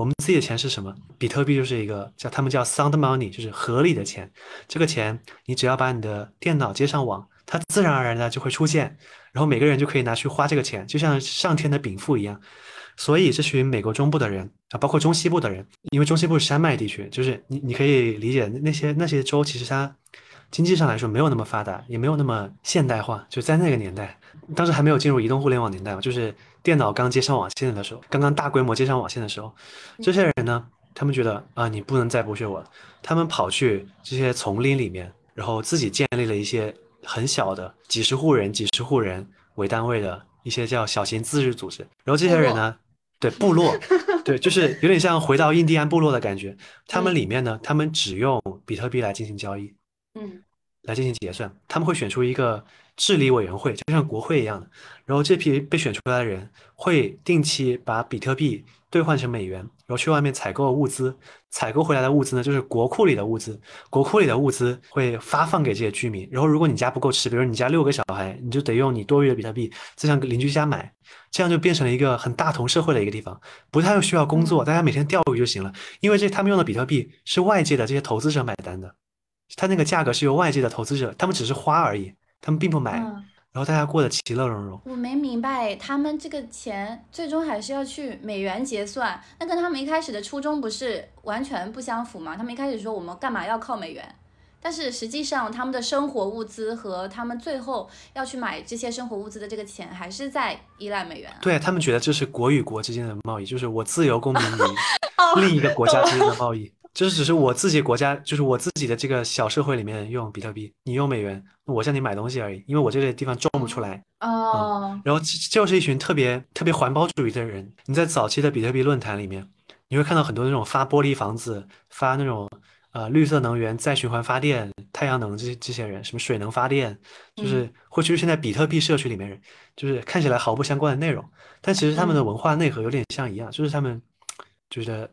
我们自己的钱是什么？比特币就是一个叫他们叫 sound money，就是合理的钱。这个钱你只要把你的电脑接上网。它自然而然的就会出现，然后每个人就可以拿去花这个钱，就像上天的禀赋一样。所以这群美国中部的人啊，包括中西部的人，因为中西部是山脉地区，就是你你可以理解那些那些州其实它经济上来说没有那么发达，也没有那么现代化。就在那个年代，当时还没有进入移动互联网年代嘛，就是电脑刚接上网线的时候，刚刚大规模接上网线的时候，这些人呢，他们觉得啊，你不能再剥削我了，他们跑去这些丛林里面，然后自己建立了一些。很小的几十户人、几十户人为单位的一些叫小型自治组织，然后这些人呢，对部落，对，就是有点像回到印第安部落的感觉。他们里面呢，他们只用比特币来进行交易，嗯，来进行结算。他们会选出一个治理委员会，就像国会一样的。然后这批被选出来的人会定期把比特币。兑换成美元，然后去外面采购物资，采购回来的物资呢，就是国库里的物资。国库里的物资会发放给这些居民。然后，如果你家不够吃，比如你家六个小孩，你就得用你多余的比特币再向邻居家买，这样就变成了一个很大同社会的一个地方，不太需要工作，大家每天钓鱼就行了。因为这他们用的比特币是外界的这些投资者买单的，他那个价格是由外界的投资者，他们只是花而已，他们并不买。然后大家过得其乐融融。我没明白，他们这个钱最终还是要去美元结算，那跟他们一开始的初衷不是完全不相符吗？他们一开始说我们干嘛要靠美元？但是实际上他们的生活物资和他们最后要去买这些生活物资的这个钱，还是在依赖美元。对他们觉得这是国与国之间的贸易，就是我自由公民与 哦另一个国家之间的贸易，就是只是我自己国家，就是我自己的这个小社会里面用比特币，你用美元，我向你买东西而已，因为我这个地方种不出来。哦，然后就是一群特别特别环保主义的人。你在早期的比特币论坛里面，你会看到很多那种发玻璃房子、发那种呃绿色能源、再循环发电、太阳能这些这些人，什么水能发电，就是会出现在比特币社区里面人，就是看起来毫不相关的内容，但其实他们的文化内核有点像一样，就是他们觉得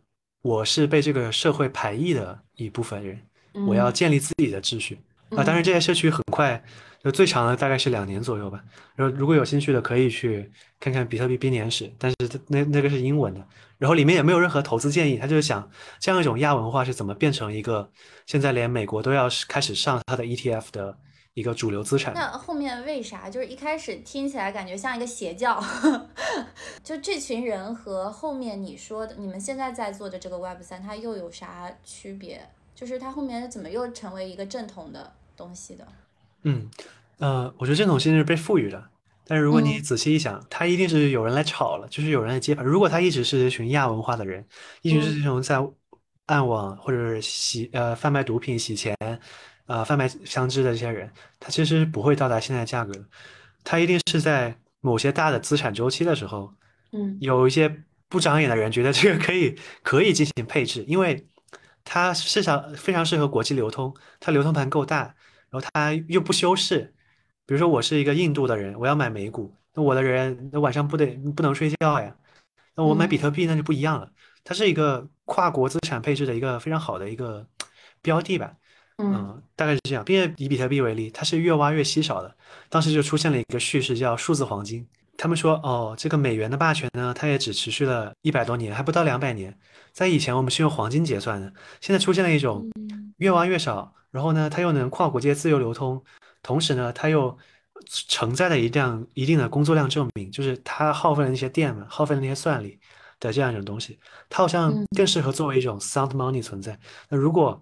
我是被这个社会排异的一部分人，我要建立自己的秩序。啊，当然这些社区很快，就最长的大概是两年左右吧。然后如果有兴趣的，可以去看看比特币编年史，但是那那个是英文的，然后里面也没有任何投资建议，他就是想这样一种亚文化是怎么变成一个现在连美国都要开始上它的 ETF 的一个主流资产。那后面为啥？就是一开始听起来感觉像一个邪教，就这群人和后面你说的你们现在在做的这个 Web 三，它又有啥区别？就是它后面怎么又成为一个正统的东西的？嗯，呃，我觉得正统性是被赋予的，但是如果你嗯仔细一想，它一定是有人来炒了，就是有人来接盘。如果他一直是一群亚文化的人，一直是这种在暗网或者是洗呃贩卖毒品、洗钱，呃贩卖枪支的这些人，他其实不会到达现在价格的。他一定是在某些大的资产周期的时候，嗯有一些不长眼的人觉得这个可以可以进行配置，因为它市场非常适合国际流通，它流通盘够大，然后它又不修饰。比如说我是一个印度的人，我要买美股，那我的人那晚上不得不能睡觉呀，那我买比特币那就不一样了，它是一个跨国资产配置的一个非常好的一个标的吧。嗯嗯，大概是这样。并且以比特币为例，它是越挖越稀少的。当时就出现了一个叙事，叫数字黄金。他们说，哦，这个美元的霸权呢，它也只持续了一百多年，还不到两百年。在以前，我们是用黄金结算的，现在出现了一种越挖越少，然后呢，它又能跨国界自由流通，同时呢，它又承载了一辆一定的工作量证明，就是它耗费了那些电嘛，耗费了那些算力的这样一种东西，它好像更适合作为一种 sound money 存在。那如果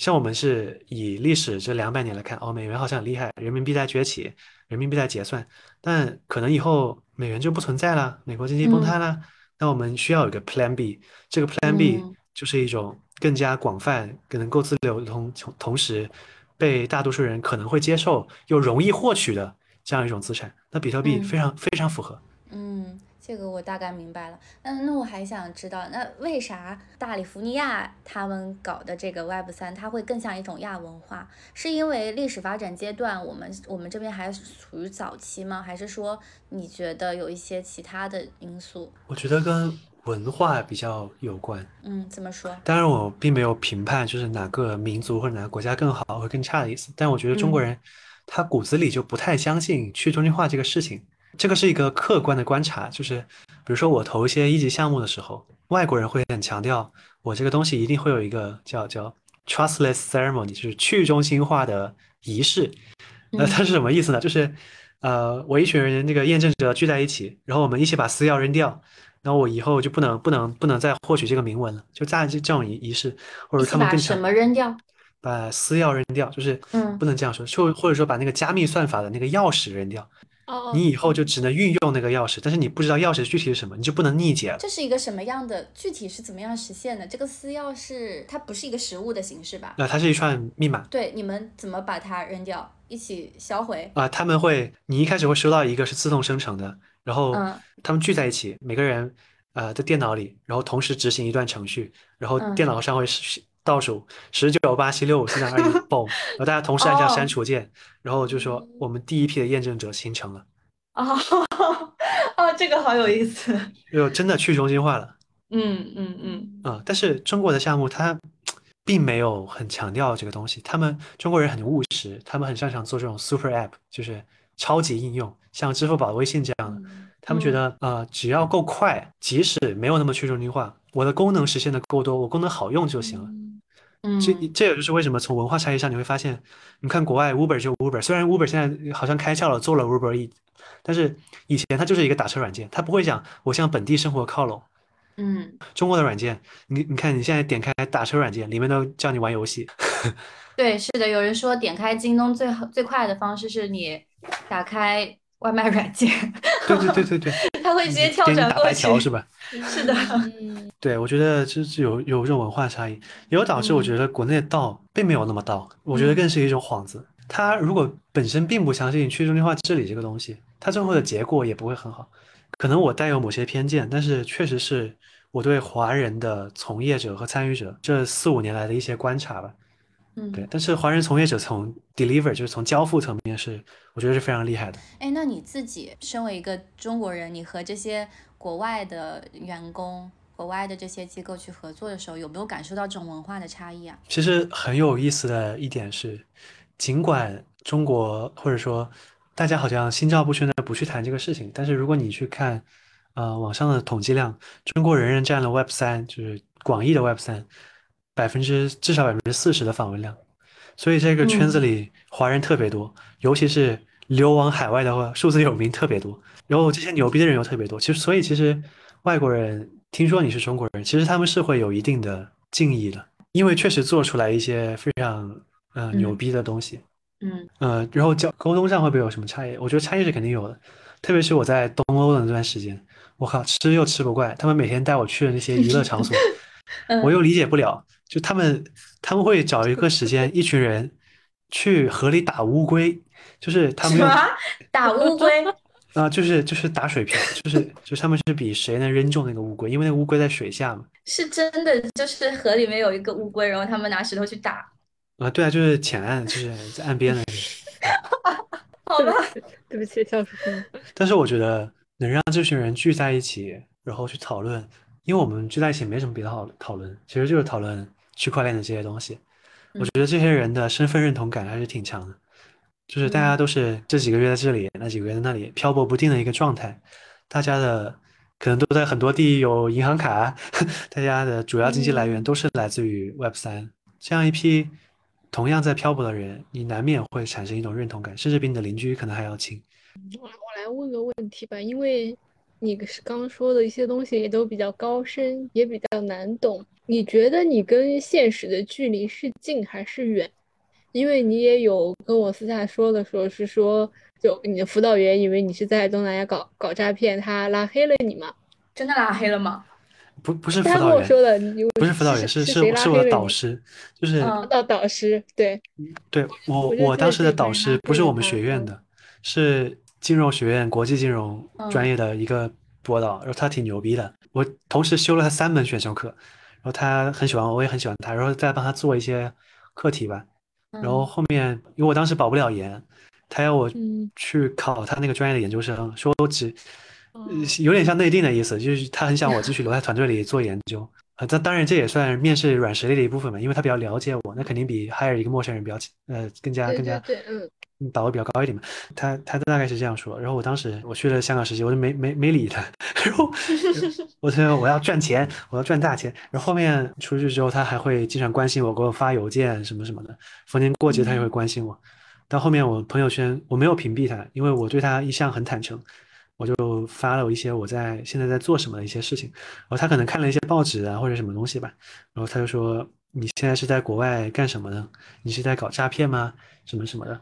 像我们是以历史这两百年来看，哦，美元好像很厉害，人民币在崛起，人民币在结算，但可能以后美元就不存在了，美国经济崩塌了，那我们需要有一个 Plan B，这个 Plan B 嗯。就是一种更加广泛、更能够自流通，同同时被大多数人可能会接受又容易获取的这样一种资产。那比特币嗯。非常、非常符合。嗯，这个我大概明白了。嗯那我还想知道，那为啥大利福尼亚他们搞的这个 Web 三，它会更像一种亚文化？是因为历史发展阶段，我们我们这边还处于早期吗？还是说你觉得有一些其他的因素？我觉得跟文化比较有关。嗯，怎么说？当然，我并没有评判就是哪个民族或者哪个国家更好或更差的意思，但我觉得中国人他骨子里就不太相信去中心化这个事情。这个是一个客观的观察，就是比如说我投一些一级项目的时候，外国人会很强调我这个东西一定会有一个叫叫 trustless ceremony，就是去中心化的仪式。呃，它是什么意思呢？就是呃，我一群人那个验证者聚在一起，然后我们一起把私钥扔掉，然后我以后就不能不能不能再获取这个铭文了，就大这这种仪仪式，或者他们把什更强么扔掉？把私钥扔掉，就是嗯不能这样说，就或者说把那个加密算法的那个钥匙扔掉，哦，你以后就只能运用那个钥匙，但是你不知道钥匙具体是什么，你就不能逆解了。这是一个什么样的？具体是怎么样实现的？这个私钥是它不是一个实物的形式吧？那它是一串密码对，你们怎么把它扔掉？一起销毁？啊、他们会，你一开始会收到一个是自动生成的，然后嗯他们聚在一起，每个人呃在电脑里，然后同时执行一段程序，然后嗯电脑上会是倒数十九八七六五四三二一，嘣，然后大家同时按下哦删除键，然后就说我们第一批的验证者形成了，哦 哦，这个好有意思。就真的去中心化了。嗯嗯嗯啊、但是中国的项目它并没有很强调这个东西，他们中国人很务实，他们很擅长做这种 super app，就是超级应用，像支付宝、微信这样的。他们觉得呃，只要够快，即使没有那么去中心化，我的功能实现的够多，我功能好用就行了。嗯，这这也就是为什么从文化差异上你会发现，你看国外 Uber 就 Uber，虽然 Uber 现在好像开窍了，做了 Uber E，但是以前它就是一个打车软件，它不会讲我向本地生活靠拢，嗯，中国的软件，你你看你现在点开打车软件，里面都叫你玩游戏。对，是的，有人说点开京东最好最快的方式是你打开外卖软件，对对对对对，他 会直接跳给你打转过去。白条是吧？是的，嗯对，我觉得这是有有这种文化差异，也有导致我觉得国内的道并没有那么道，我觉得更是一种幌子。他如果本身并不相信去中心化治理这个东西，他最后的结果也不会很好。可能我带有某些偏见，但是确实是我对华人的从业者和参与者这四五年来的一些观察吧。嗯，对，但是华人从业者从 deliver 就是从交付层面是，我觉得是非常厉害的。哎，那你自己身为一个中国人，你和这些国外的员工、国外的这些机构去合作的时候，有没有感受到这种文化的差异啊？其实很有意思的一点是，尽管中国或者说大家好像心照不宣的不去谈这个事情，但是如果你去看，呃，网上的统计量，中国人人占了 Web 三，就是广义的 Web 三，百分之至少百分之四十的访问量，所以这个圈子里华人特别多，尤其是流亡海外的话，数字有名特别多，然后这些牛逼的人又特别多。其实，所以其实外国人听说你是中国人，其实他们是会有一定的敬意的，因为确实做出来一些非常呃牛逼的东西。嗯呃，然后交沟通上会不会有什么差异？我觉得差异是肯定有的，特别是我在东欧的那段时间，我靠，吃又吃不惯，他们每天带我去的那些娱乐场所，嗯我又理解不了，就他们他们会找一个时间，一群人去河里打乌龟，就是他们用什么打乌龟？啊、就是就是打水漂，就是就是他们是比谁能扔中那个乌龟，因为那个乌龟在水下嘛。是真的，就是河里面有一个乌龟，然后他们拿石头去打。啊、对啊，就是浅岸，就是在岸边的那个。好吧，对不起，笑出声。但是我觉得能让这群人聚在一起，然后去讨论，因为我们聚在一起没什么别的好讨论，其实就是讨论区块链的这些东西。我觉得这些人的身份认同感还是挺强的，就是大家都是这几个月在这里，那几个月在那里漂泊不定的一个状态，大家的可能都在很多地有银行卡，大家的主要经济来源都是来自于 Web 三，这样一批同样在漂泊的人，你难免会产生一种认同感，甚至比你的邻居可能还要亲。我来问个问题吧，因为你是刚说的一些东西也都比较高深，也比较难懂。你觉得你跟现实的距离是近还是远？因为你也有跟我私下说的，说是说，就你的辅导员以为你是在东南亚搞搞诈骗，他拉黑了你嘛？真的拉黑了吗？不不是辅他跟导员，我说的，你不是辅导员，是是是我的？导师，就是嗯到导师，对，对我我当时的导师不是我们学院嗯的，是金融学院国际金融专嗯业的一个博导，然后他挺牛逼的，我同时修了他三门选修课，然后他很喜欢我，我也很喜欢他，然后再帮他做一些课题吧，然后嗯。后面因为我当时保不了研，他要我嗯，去考他那个专业的研究生，说我只有点像内定的意思，就是他很想我继续留在团队里做研究。啊，但当然这也算面试软实力的一部分嘛，因为他比较了解我，那肯定比 hire 一个陌生人比较呃更加更加对对，嗯，嗯把握比较高一点嘛。他他大概是这样说，然后我当时我去了香港实习，我就没没没理他，然后我说我要赚钱，我要赚大钱。然后后面出去之后，他还会经常关心我，给我发邮件什么什么的，逢年过节他也会关心我。到后面我朋友圈我没有屏蔽他，因为我对他一向很坦诚，我就发了一些我在现在在做什么的一些事情。然后他可能看了一些报纸啊或者什么东西吧，然后他就说你现在是在国外干什么呢？你是在搞诈骗吗？什么什么的。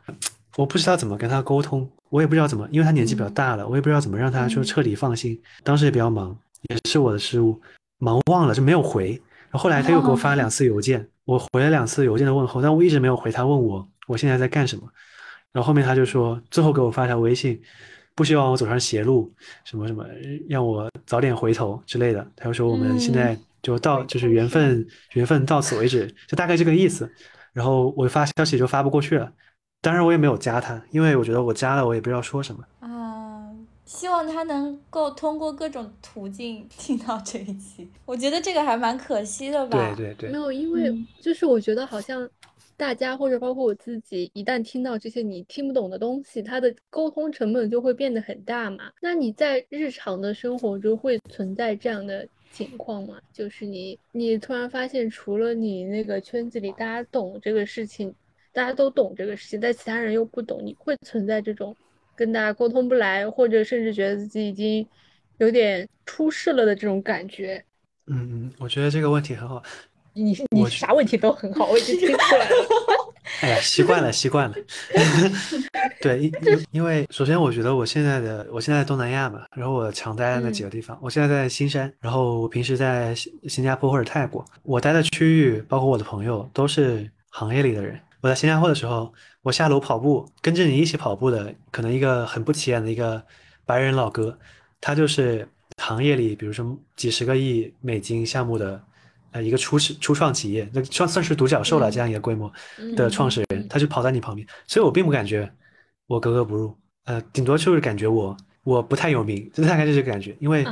我不知道怎么跟他沟通，我也不知道怎么，因为他年纪比较大了，我也不知道怎么让他说彻底放心。当时也比较忙，也是我的失误，忙忘了就没有回。然后后来他又给我发了两次邮件，我回了两次邮件的问候，但我一直没有回他问我我现在在干什么。然后后面他就说，最后给我发条微信，不希望我走上邪路，什么什么，让我早点回头之类的。他就说我们现在就到，就是缘分，缘分到此为止，就大概这个意思。然后我发消息就发不过去了，当然我也没有加他，因为我觉得我加了我也不知道说什么。啊，希望他能够通过各种途径听到这一期。我觉得这个还蛮可惜的吧。对对对，没有，因为嗯就是我觉得好像大家或者包括我自己，一旦听到这些你听不懂的东西，它的沟通成本就会变得很大嘛。那你在日常的生活中会存在这样的情况吗？就是你你突然发现，除了你那个圈子里大家懂这个事情，大家都懂这个事情，但其他人又不懂，你会存在这种跟大家沟通不来，或者甚至觉得自己已经有点出事了的这种感觉。嗯嗯，我觉得这个问题很好。你你啥问题都很好，我已经听出来了。哎呀，习惯了，习惯了。对，因因因为首先我觉得我现在的我现在在东南亚嘛，然后我常待的那几个地方，我现在在新山，然后我平时在新新加坡或者泰国，我待的区域包括我的朋友都是行业里的人。我在新加坡的时候，我下楼跑步，跟着你一起跑步的，可能一个很不起眼的一个白人老哥，他就是行业里，比如说几十个亿美金项目的。呃，一个初始初创企业，那算算是独角兽了，这样一个规模的创始人，他就跑在你旁边，所以我并不感觉我格格不入，呃，顶多就是感觉我我不太有名，就大概就这个感觉，因为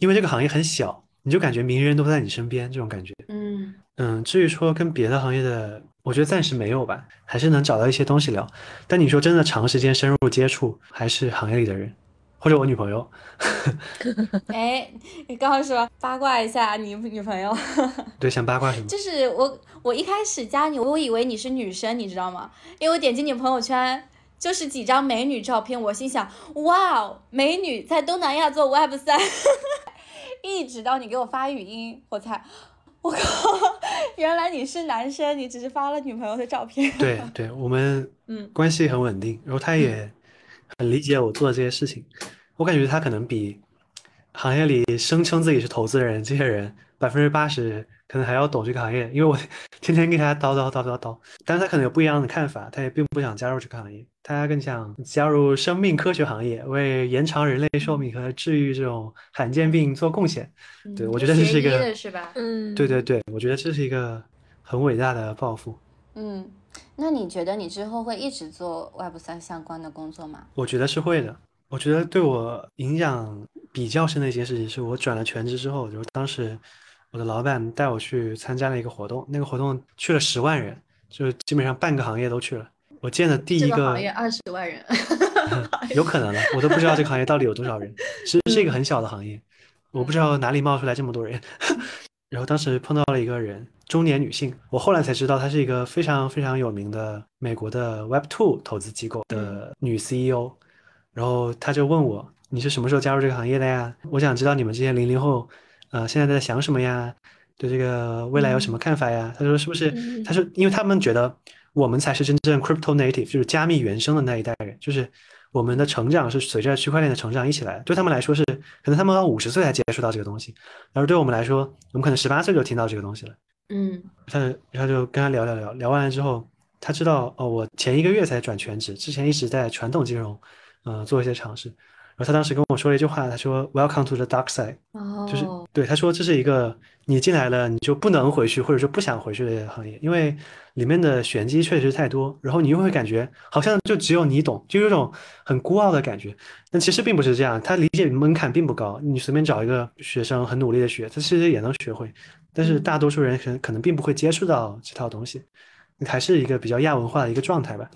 因为这个行业很小，你就感觉名人都在你身边这种感觉，嗯。嗯，至于说跟别的行业的，我觉得暂时没有吧，还是能找到一些东西聊，但你说真的长时间深入接触，还是行业里的人。或者我女朋友 哎，你刚刚说八卦一下你女朋友，对，想八卦什么？就是我，我一开始加你，我以为你是女生，你知道吗？因为我点击你朋友圈，就是几张美女照片，我心想，哇哦，美女在东南亚做 Web 三，一直到你给我发语音，我才，我靠，原来你是男生，你只是发了女朋友的照片。对对，我们嗯关系很稳定，然后他也很理解我做的这些事情。我感觉他可能比行业里声称自己是投资人这些人百分之八十可能还要懂这个行业，因为我 天天跟他叨叨叨叨叨。但是他可能有不一样的看法，他也并不想加入这个行业，他更想加入生命科学行业，为延长人类寿命和治愈这种罕见病做贡献。对我觉得这是一个，是吧？嗯，对对对，我觉得这是一个很伟大的抱负。嗯，那你觉得你之后会一直做 Web 三相关的工作吗？我觉得是会的。我觉得对我影响比较深的一件事情，是我转了全职之后，就是当时我的老板带我去参加了一个活动，那个活动去了十万人，就是基本上半个行业都去了。我见的第一个行业二十万人，有可能了，我都不知道这个行业到底有多少人，其实是一个很小的行业，我不知道哪里冒出来这么多人。然后当时碰到了一个人，中年女性，我后来才知道她是一个非常非常有名的美国的 Web Two 投资机构的女 CEO。然后她就问我，你是什么时候加入这个行业的呀？我想知道你们这些零零后，呃，现在在想什么呀？对这个未来有什么看法呀？他说是不是？他说，因为他们觉得我们才是真正 crypto native，就是加密原生的那一代人，就是我们的成长是随着区块链的成长一起来的。对他们来说是，可能他们到五十岁才接触到这个东西，而对我们来说，我们可能十八岁就听到这个东西了。嗯，他然后就跟他聊聊聊，聊完了之后，他知道哦，我前一个月才转全职，之前一直在传统金融。嗯，做一些尝试，然后他当时跟我说了一句话，他说 “Welcome to the dark side”，就是对他说这是一个你进来了你就不能回去或者说不想回去的行业，因为里面的玄机确实太多，然后你又会感觉好像就只有你懂，就有种很孤傲的感觉。但其实并不是这样，他理解门槛并不高，你随便找一个学生很努力的学，他其实也能学会。但是大多数人可能可能并不会接触到这套东西，还是一个比较亚文化的一个状态吧。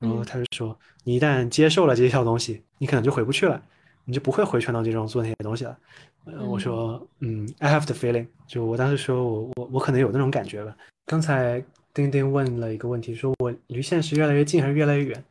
然后他就说。你一旦接受了这些小东西，你可能就回不去了，你就不会回传到这种做那些东西了。我说，嗯，I have the feeling，就我当时说我我我可能有那种感觉吧。刚才丁丁问了一个问题，说我离现实越来越近还是越来越远？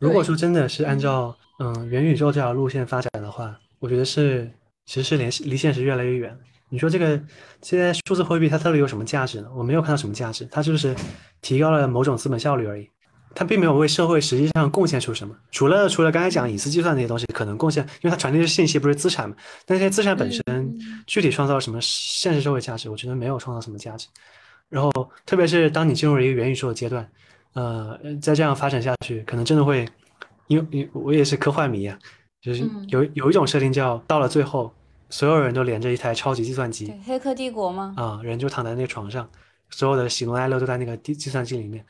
如果说真的是按照嗯元宇宙这条路线发展的话，我觉得是其实是离离现实越来越远。你说这个现在数字货币它到底有什么价值呢？我没有看到什么价值，它就是提高了某种资本效率而已。它并没有为社会实际上贡献出什么，除了除了刚才讲隐私计算那些东西可能贡献，因为它传递的信息不是资产嘛？但这些资产本身具体创造什么现实社会价值？我觉得没有创造什么价值。然后，特别是当你进入了一个元宇宙的阶段，呃，再这样发展下去，可能真的会，因为因我也是科幻迷啊，就是有有一种设定叫到了最后，所有人都连着一台超级计算机，黑客帝国吗？啊，人就躺在那个床上，所有的喜怒哀乐都在那个计计算机里面。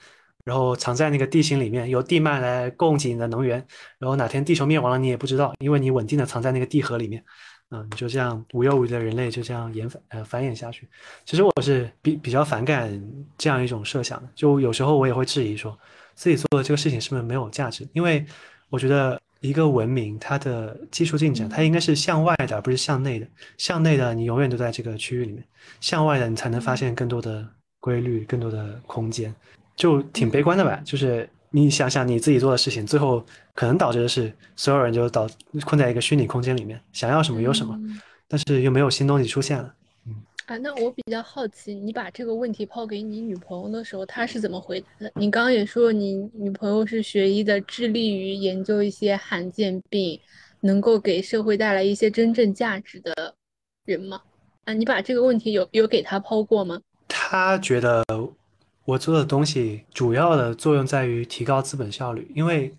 然后藏在那个地心里面，由地幔来供给你的能源。然后哪天地球灭亡了，你也不知道，因为你稳定的藏在那个地核里面。嗯，你就这样无忧无虑的人类就这样延繁呃繁衍下去。其实我是比比较反感这样一种设想的。就有时候我也会质疑说，自己做的这个事情是不是没有价值？因为我觉得一个文明它的技术进展，它应该是向外的，而不是向内的。向内的你永远都在这个区域里面，向外的你才能发现更多的规律，更多的空间。就挺悲观的吧，就是你想想你自己做的事情，最后可能导致的是所有人就导困在一个虚拟空间里面，想要什么有什么，但是又没有新东西出现了。嗯，啊，那我比较好奇，你把这个问题抛给你女朋友的时候，她是怎么回答的？你刚刚也说你女朋友是学医的，致力于研究一些罕见病，能够给社会带来一些真正价值的人吗？啊，你把这个问题有有给她抛过吗？她觉得我做的东西主要的作用在于提高资本效率，因为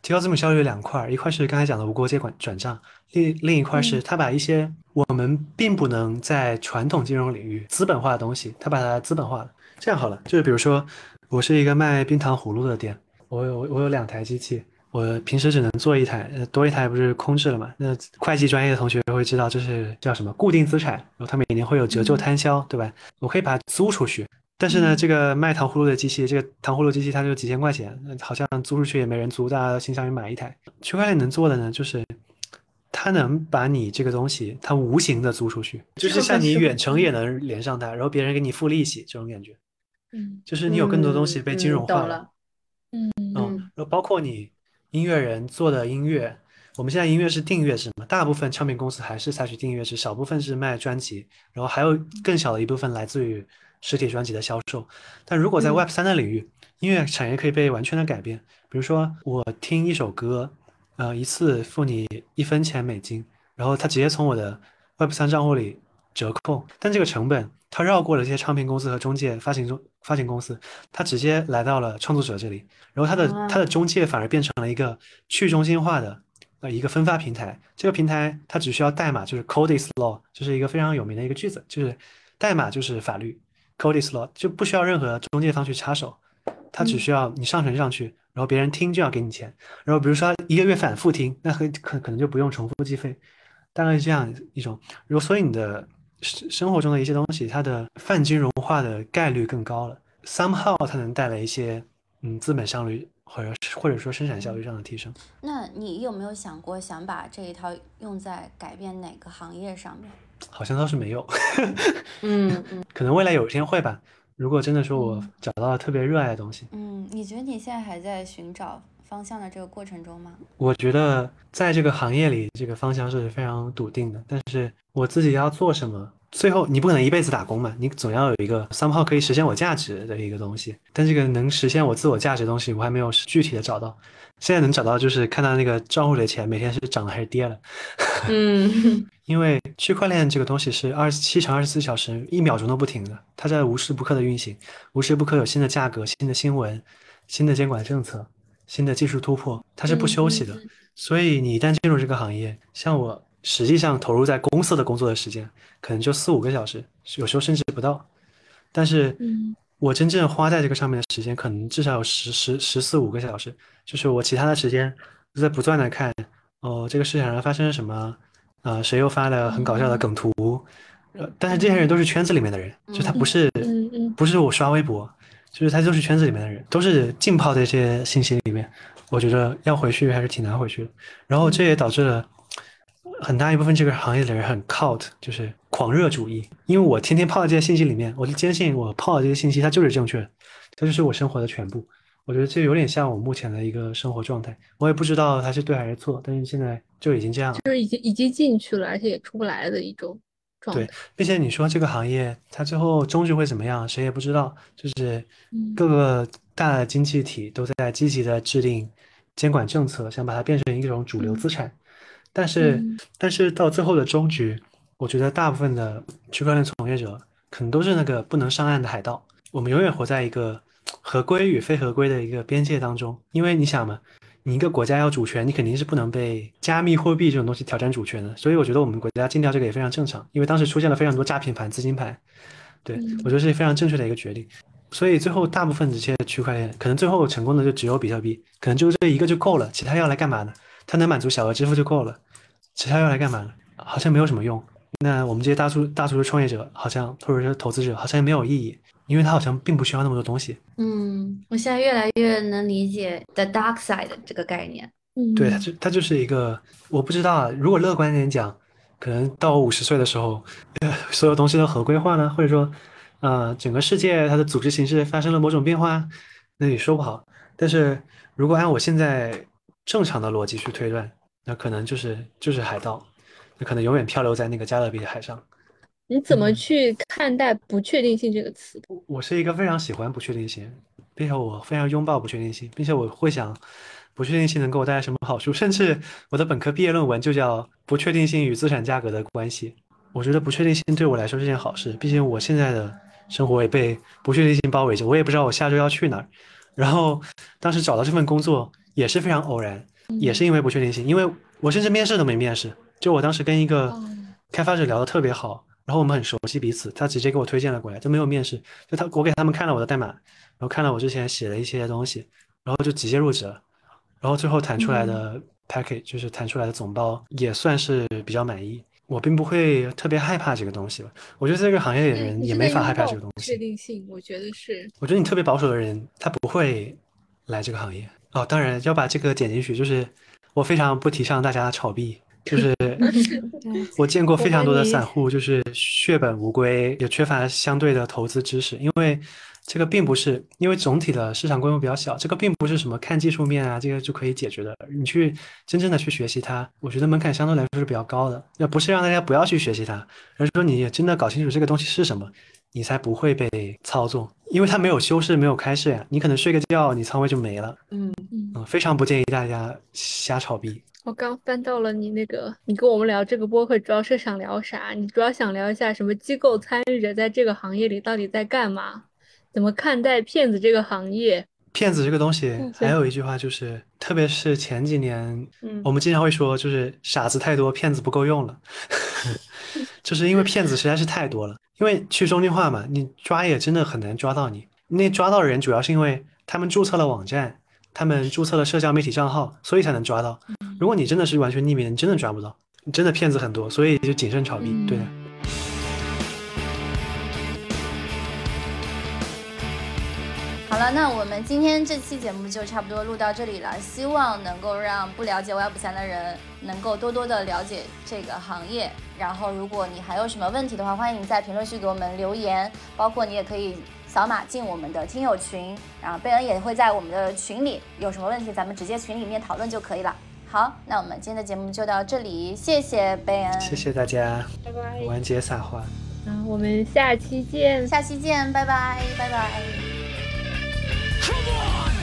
提高资本效率有两块儿，一块是刚才讲的无国界管转账，另另一块是他把一些我们并不能在传统金融领域资本化的东西，他把它资本化了。这样好了，就是比如说我是一个卖冰糖葫芦的店，我有我有两台机器。我平时只能做一台，呃，多一台不是空置了嘛？那会计专业的同学会知道，这是叫什么固定资产，然后它每年会有折旧摊销，对吧？我可以把它租出去，但是呢，这个卖糖葫芦的机器，这个糖葫芦机器它就几千块钱，好像租出去也没人租，大家倾向于买一台。区块链能做的呢，就是它能把你这个东西，它无形的租出去，就是像你远程也能连上它，然后别人给你付利息这种感觉。嗯，就是你有更多东西被金融化了。嗯嗯，然后包括你。音乐人做的音乐，我们现在音乐是订阅制嘛？大部分唱片公司还是采取订阅制，少部分是卖专辑，然后还有更小的一部分来自于实体专辑的销售。但如果在 Web 三的领域，音乐产业可以被完全的改变。比如说，我听一首歌，呃，一次付你一分钱美金，然后他直接从我的 Web 三账户里折扣，但这个成本他绕过了这些唱片公司和中介发行中。发行公司，他直接来到了创作者这里，然后他的他的中介反而变成了一个去中心化的呃一个分发平台。这个平台它只需要代码，就是 code is law，就是一个非常有名的一个句子，就是代码就是法律，code law 就不需要任何中介方去插手，它只需要你上传上去，然后别人听就要给你钱。然后比如说一个月反复听，那可可可能就不用重复计费，大概是这样一种。如果所以你的。生生活中的一些东西，它的泛金融化的概率更高了。somehow 它能带来一些嗯资本效率或者或者说生产效率上的提升。那你有没有想过想把这一套用在改变哪个行业上面？好像倒是没有。嗯嗯，可能未来有一天会吧。如果真的说我找到了特别热爱的东西，嗯，你觉得你现在还在寻找方向的这个过程中吗？我觉得在这个行业里，这个方向是非常笃定的，但是。我自己要做什么？最后你不可能一辈子打工嘛，你总要有一个 somehow 可以实现我价值的一个东西。但这个能实现我自我价值的东西，我还没有具体的找到。现在能找到就是看到那个账户里的钱每天是涨了还是跌了。嗯，因为区块链这个东西是二十七乘二十四小时，一秒钟都不停的，它在无时不刻的运行，无时不刻有新的价格、新的新闻、新的监管政策、新的技术突破，它是不休息的。所以你一旦进入这个行业，像我。实际上投入在公司的工作的时间可能就四五个小时，有时候甚至不到。但是，我真正花在这个上面的时间可能至少有十十十四五个小时。就是我其他的时间都在不断的看，哦，这个市场上发生了什么？啊，谁又发了很搞笑的梗图？呃，但是这些人都是圈子里面的人，就他不是，不是我刷微博，就是他就是圈子里面的人，都是浸泡在这些信息里面。我觉得要回去还是挺难回去的。然后这也导致了。很大一部分这个行业的人很 cult，就是狂热主义。因为我天天泡在这些信息里面，我就坚信我泡的这些信息它就是正确的，它就是我生活的全部。我觉得这有点像我目前的一个生活状态。我也不知道它是对还是错，但是现在就已经这样了，就是已经已经进去了，而且也出不来的一种状态。对，并且你说这个行业它最后终局会怎么样，谁也不知道。就是各个大的经济体都在积极的制定监管政策，想把它变成一种主流资产。但是，但是到最后的终局，我觉得大部分的区块链从业者可能都是那个不能上岸的海盗。我们永远活在一个合规与非合规的一个边界当中。因为你想嘛，你一个国家要主权，你肯定是不能被加密货币这种东西挑战主权的。所以我觉得我们国家禁掉这个也非常正常。因为当时出现了非常多诈骗盘、资金盘，对我觉得是非常正确的一个决定。所以最后大部分这些区块链可能最后成功的就只有比特币，可能就这一个就够了，其他要来干嘛呢？它能满足小额支付就够了，其他要来干嘛呢？好像没有什么用。那我们这些大数大数的创业者，好像或者是投资者，好像也没有意义，因为他好像并不需要那么多东西。嗯，我现在越来越能理解 the dark side 这个概念。嗯，对，它就它就是一个，我不知道啊。如果乐观点讲，可能到我五十岁的时候，所有东西都合规化呢，或者说，呃，整个世界它的组织形式发生了某种变化，那也说不好。但是如果按我现在。正常的逻辑去推断，那可能就是就是海盗，那可能永远漂流在那个加勒比海上。你怎么嗯去看待不确定性这个词？我是一个非常喜欢不确定性，并且我非常拥抱不确定性，并且我会想不确定性能给我带来什么好处，甚至我的本科毕业论文就叫不确定性与资产价格的关系。我觉得不确定性对我来说是件好事，毕竟我现在的生活也被不确定性包围着，我也不知道我下周要去哪儿。然后当时找到这份工作也是非常偶然，也是因为不确定性，因为我甚至面试都没面试，就我当时跟一个哦开发者聊得特别好，然后我们很熟悉彼此，他直接给我推荐了过来，都没有面试，就他我给他们看了我的代码，然后看了我之前写的一些东西，然后就直接入职了，然后最后谈出来的 package 就是谈出来的总包也算是比较满意。我并不会特别害怕这个东西吧，我觉得这个行业里的人也没法害怕这个东西确。定性，我觉得是。我觉得你特别保守的人，他不会来这个行业。哦，当然要把这个点进去，就是我非常不提倡大家炒币，就是 我见过非常多的散户，就是血本无归，也缺乏相对的投资知识，因为这个并不是因为总体的市场规模比较小，这个并不是什么看技术面啊，这个就可以解决的。你去真正的去学习它，我觉得门槛相对来说是比较高的。那不是让大家不要去学习它，而是说你真的搞清楚这个东西是什么，你才不会被操纵，因为它没有修饰，没有开市呀。你可能睡个觉，你仓位就没了。嗯，嗯，嗯，非常不建议大家瞎炒币。我刚翻到了你那个，你跟我们聊这个播客主要是想聊啥？你主要想聊一下什么机构参与者在这个行业里到底在干嘛？怎么看待骗子这个行业？骗子这个东西嗯，还有一句话就是，特别是前几年，嗯我们经常会说，就是傻子太多，骗子不够用了，就是因为骗子实在是太多了。因为去中心化嘛，你抓也真的很难抓到你。那抓到的人主要是因为他们注册了网站，他们注册了社交媒体账号，所以才能抓到。如果你真的是完全匿名，你真的抓不到，你真的骗子很多，所以就谨慎炒币。对的。好了，那我们今天这期节目就差不多录到这里了。希望能够让不了解 Web 三的人能够多多的了解这个行业。然后，如果你还有什么问题的话，欢迎你在评论区给我们留言，包括你也可以扫码进我们的听友群然后贝恩也会在我们的群里有什么问题咱们直接群里面讨论就可以了。好那我们今天的节目就到这里谢谢贝恩。谢谢大家。拜拜完结撒花嗯我们下期见。下期见拜拜拜拜。come on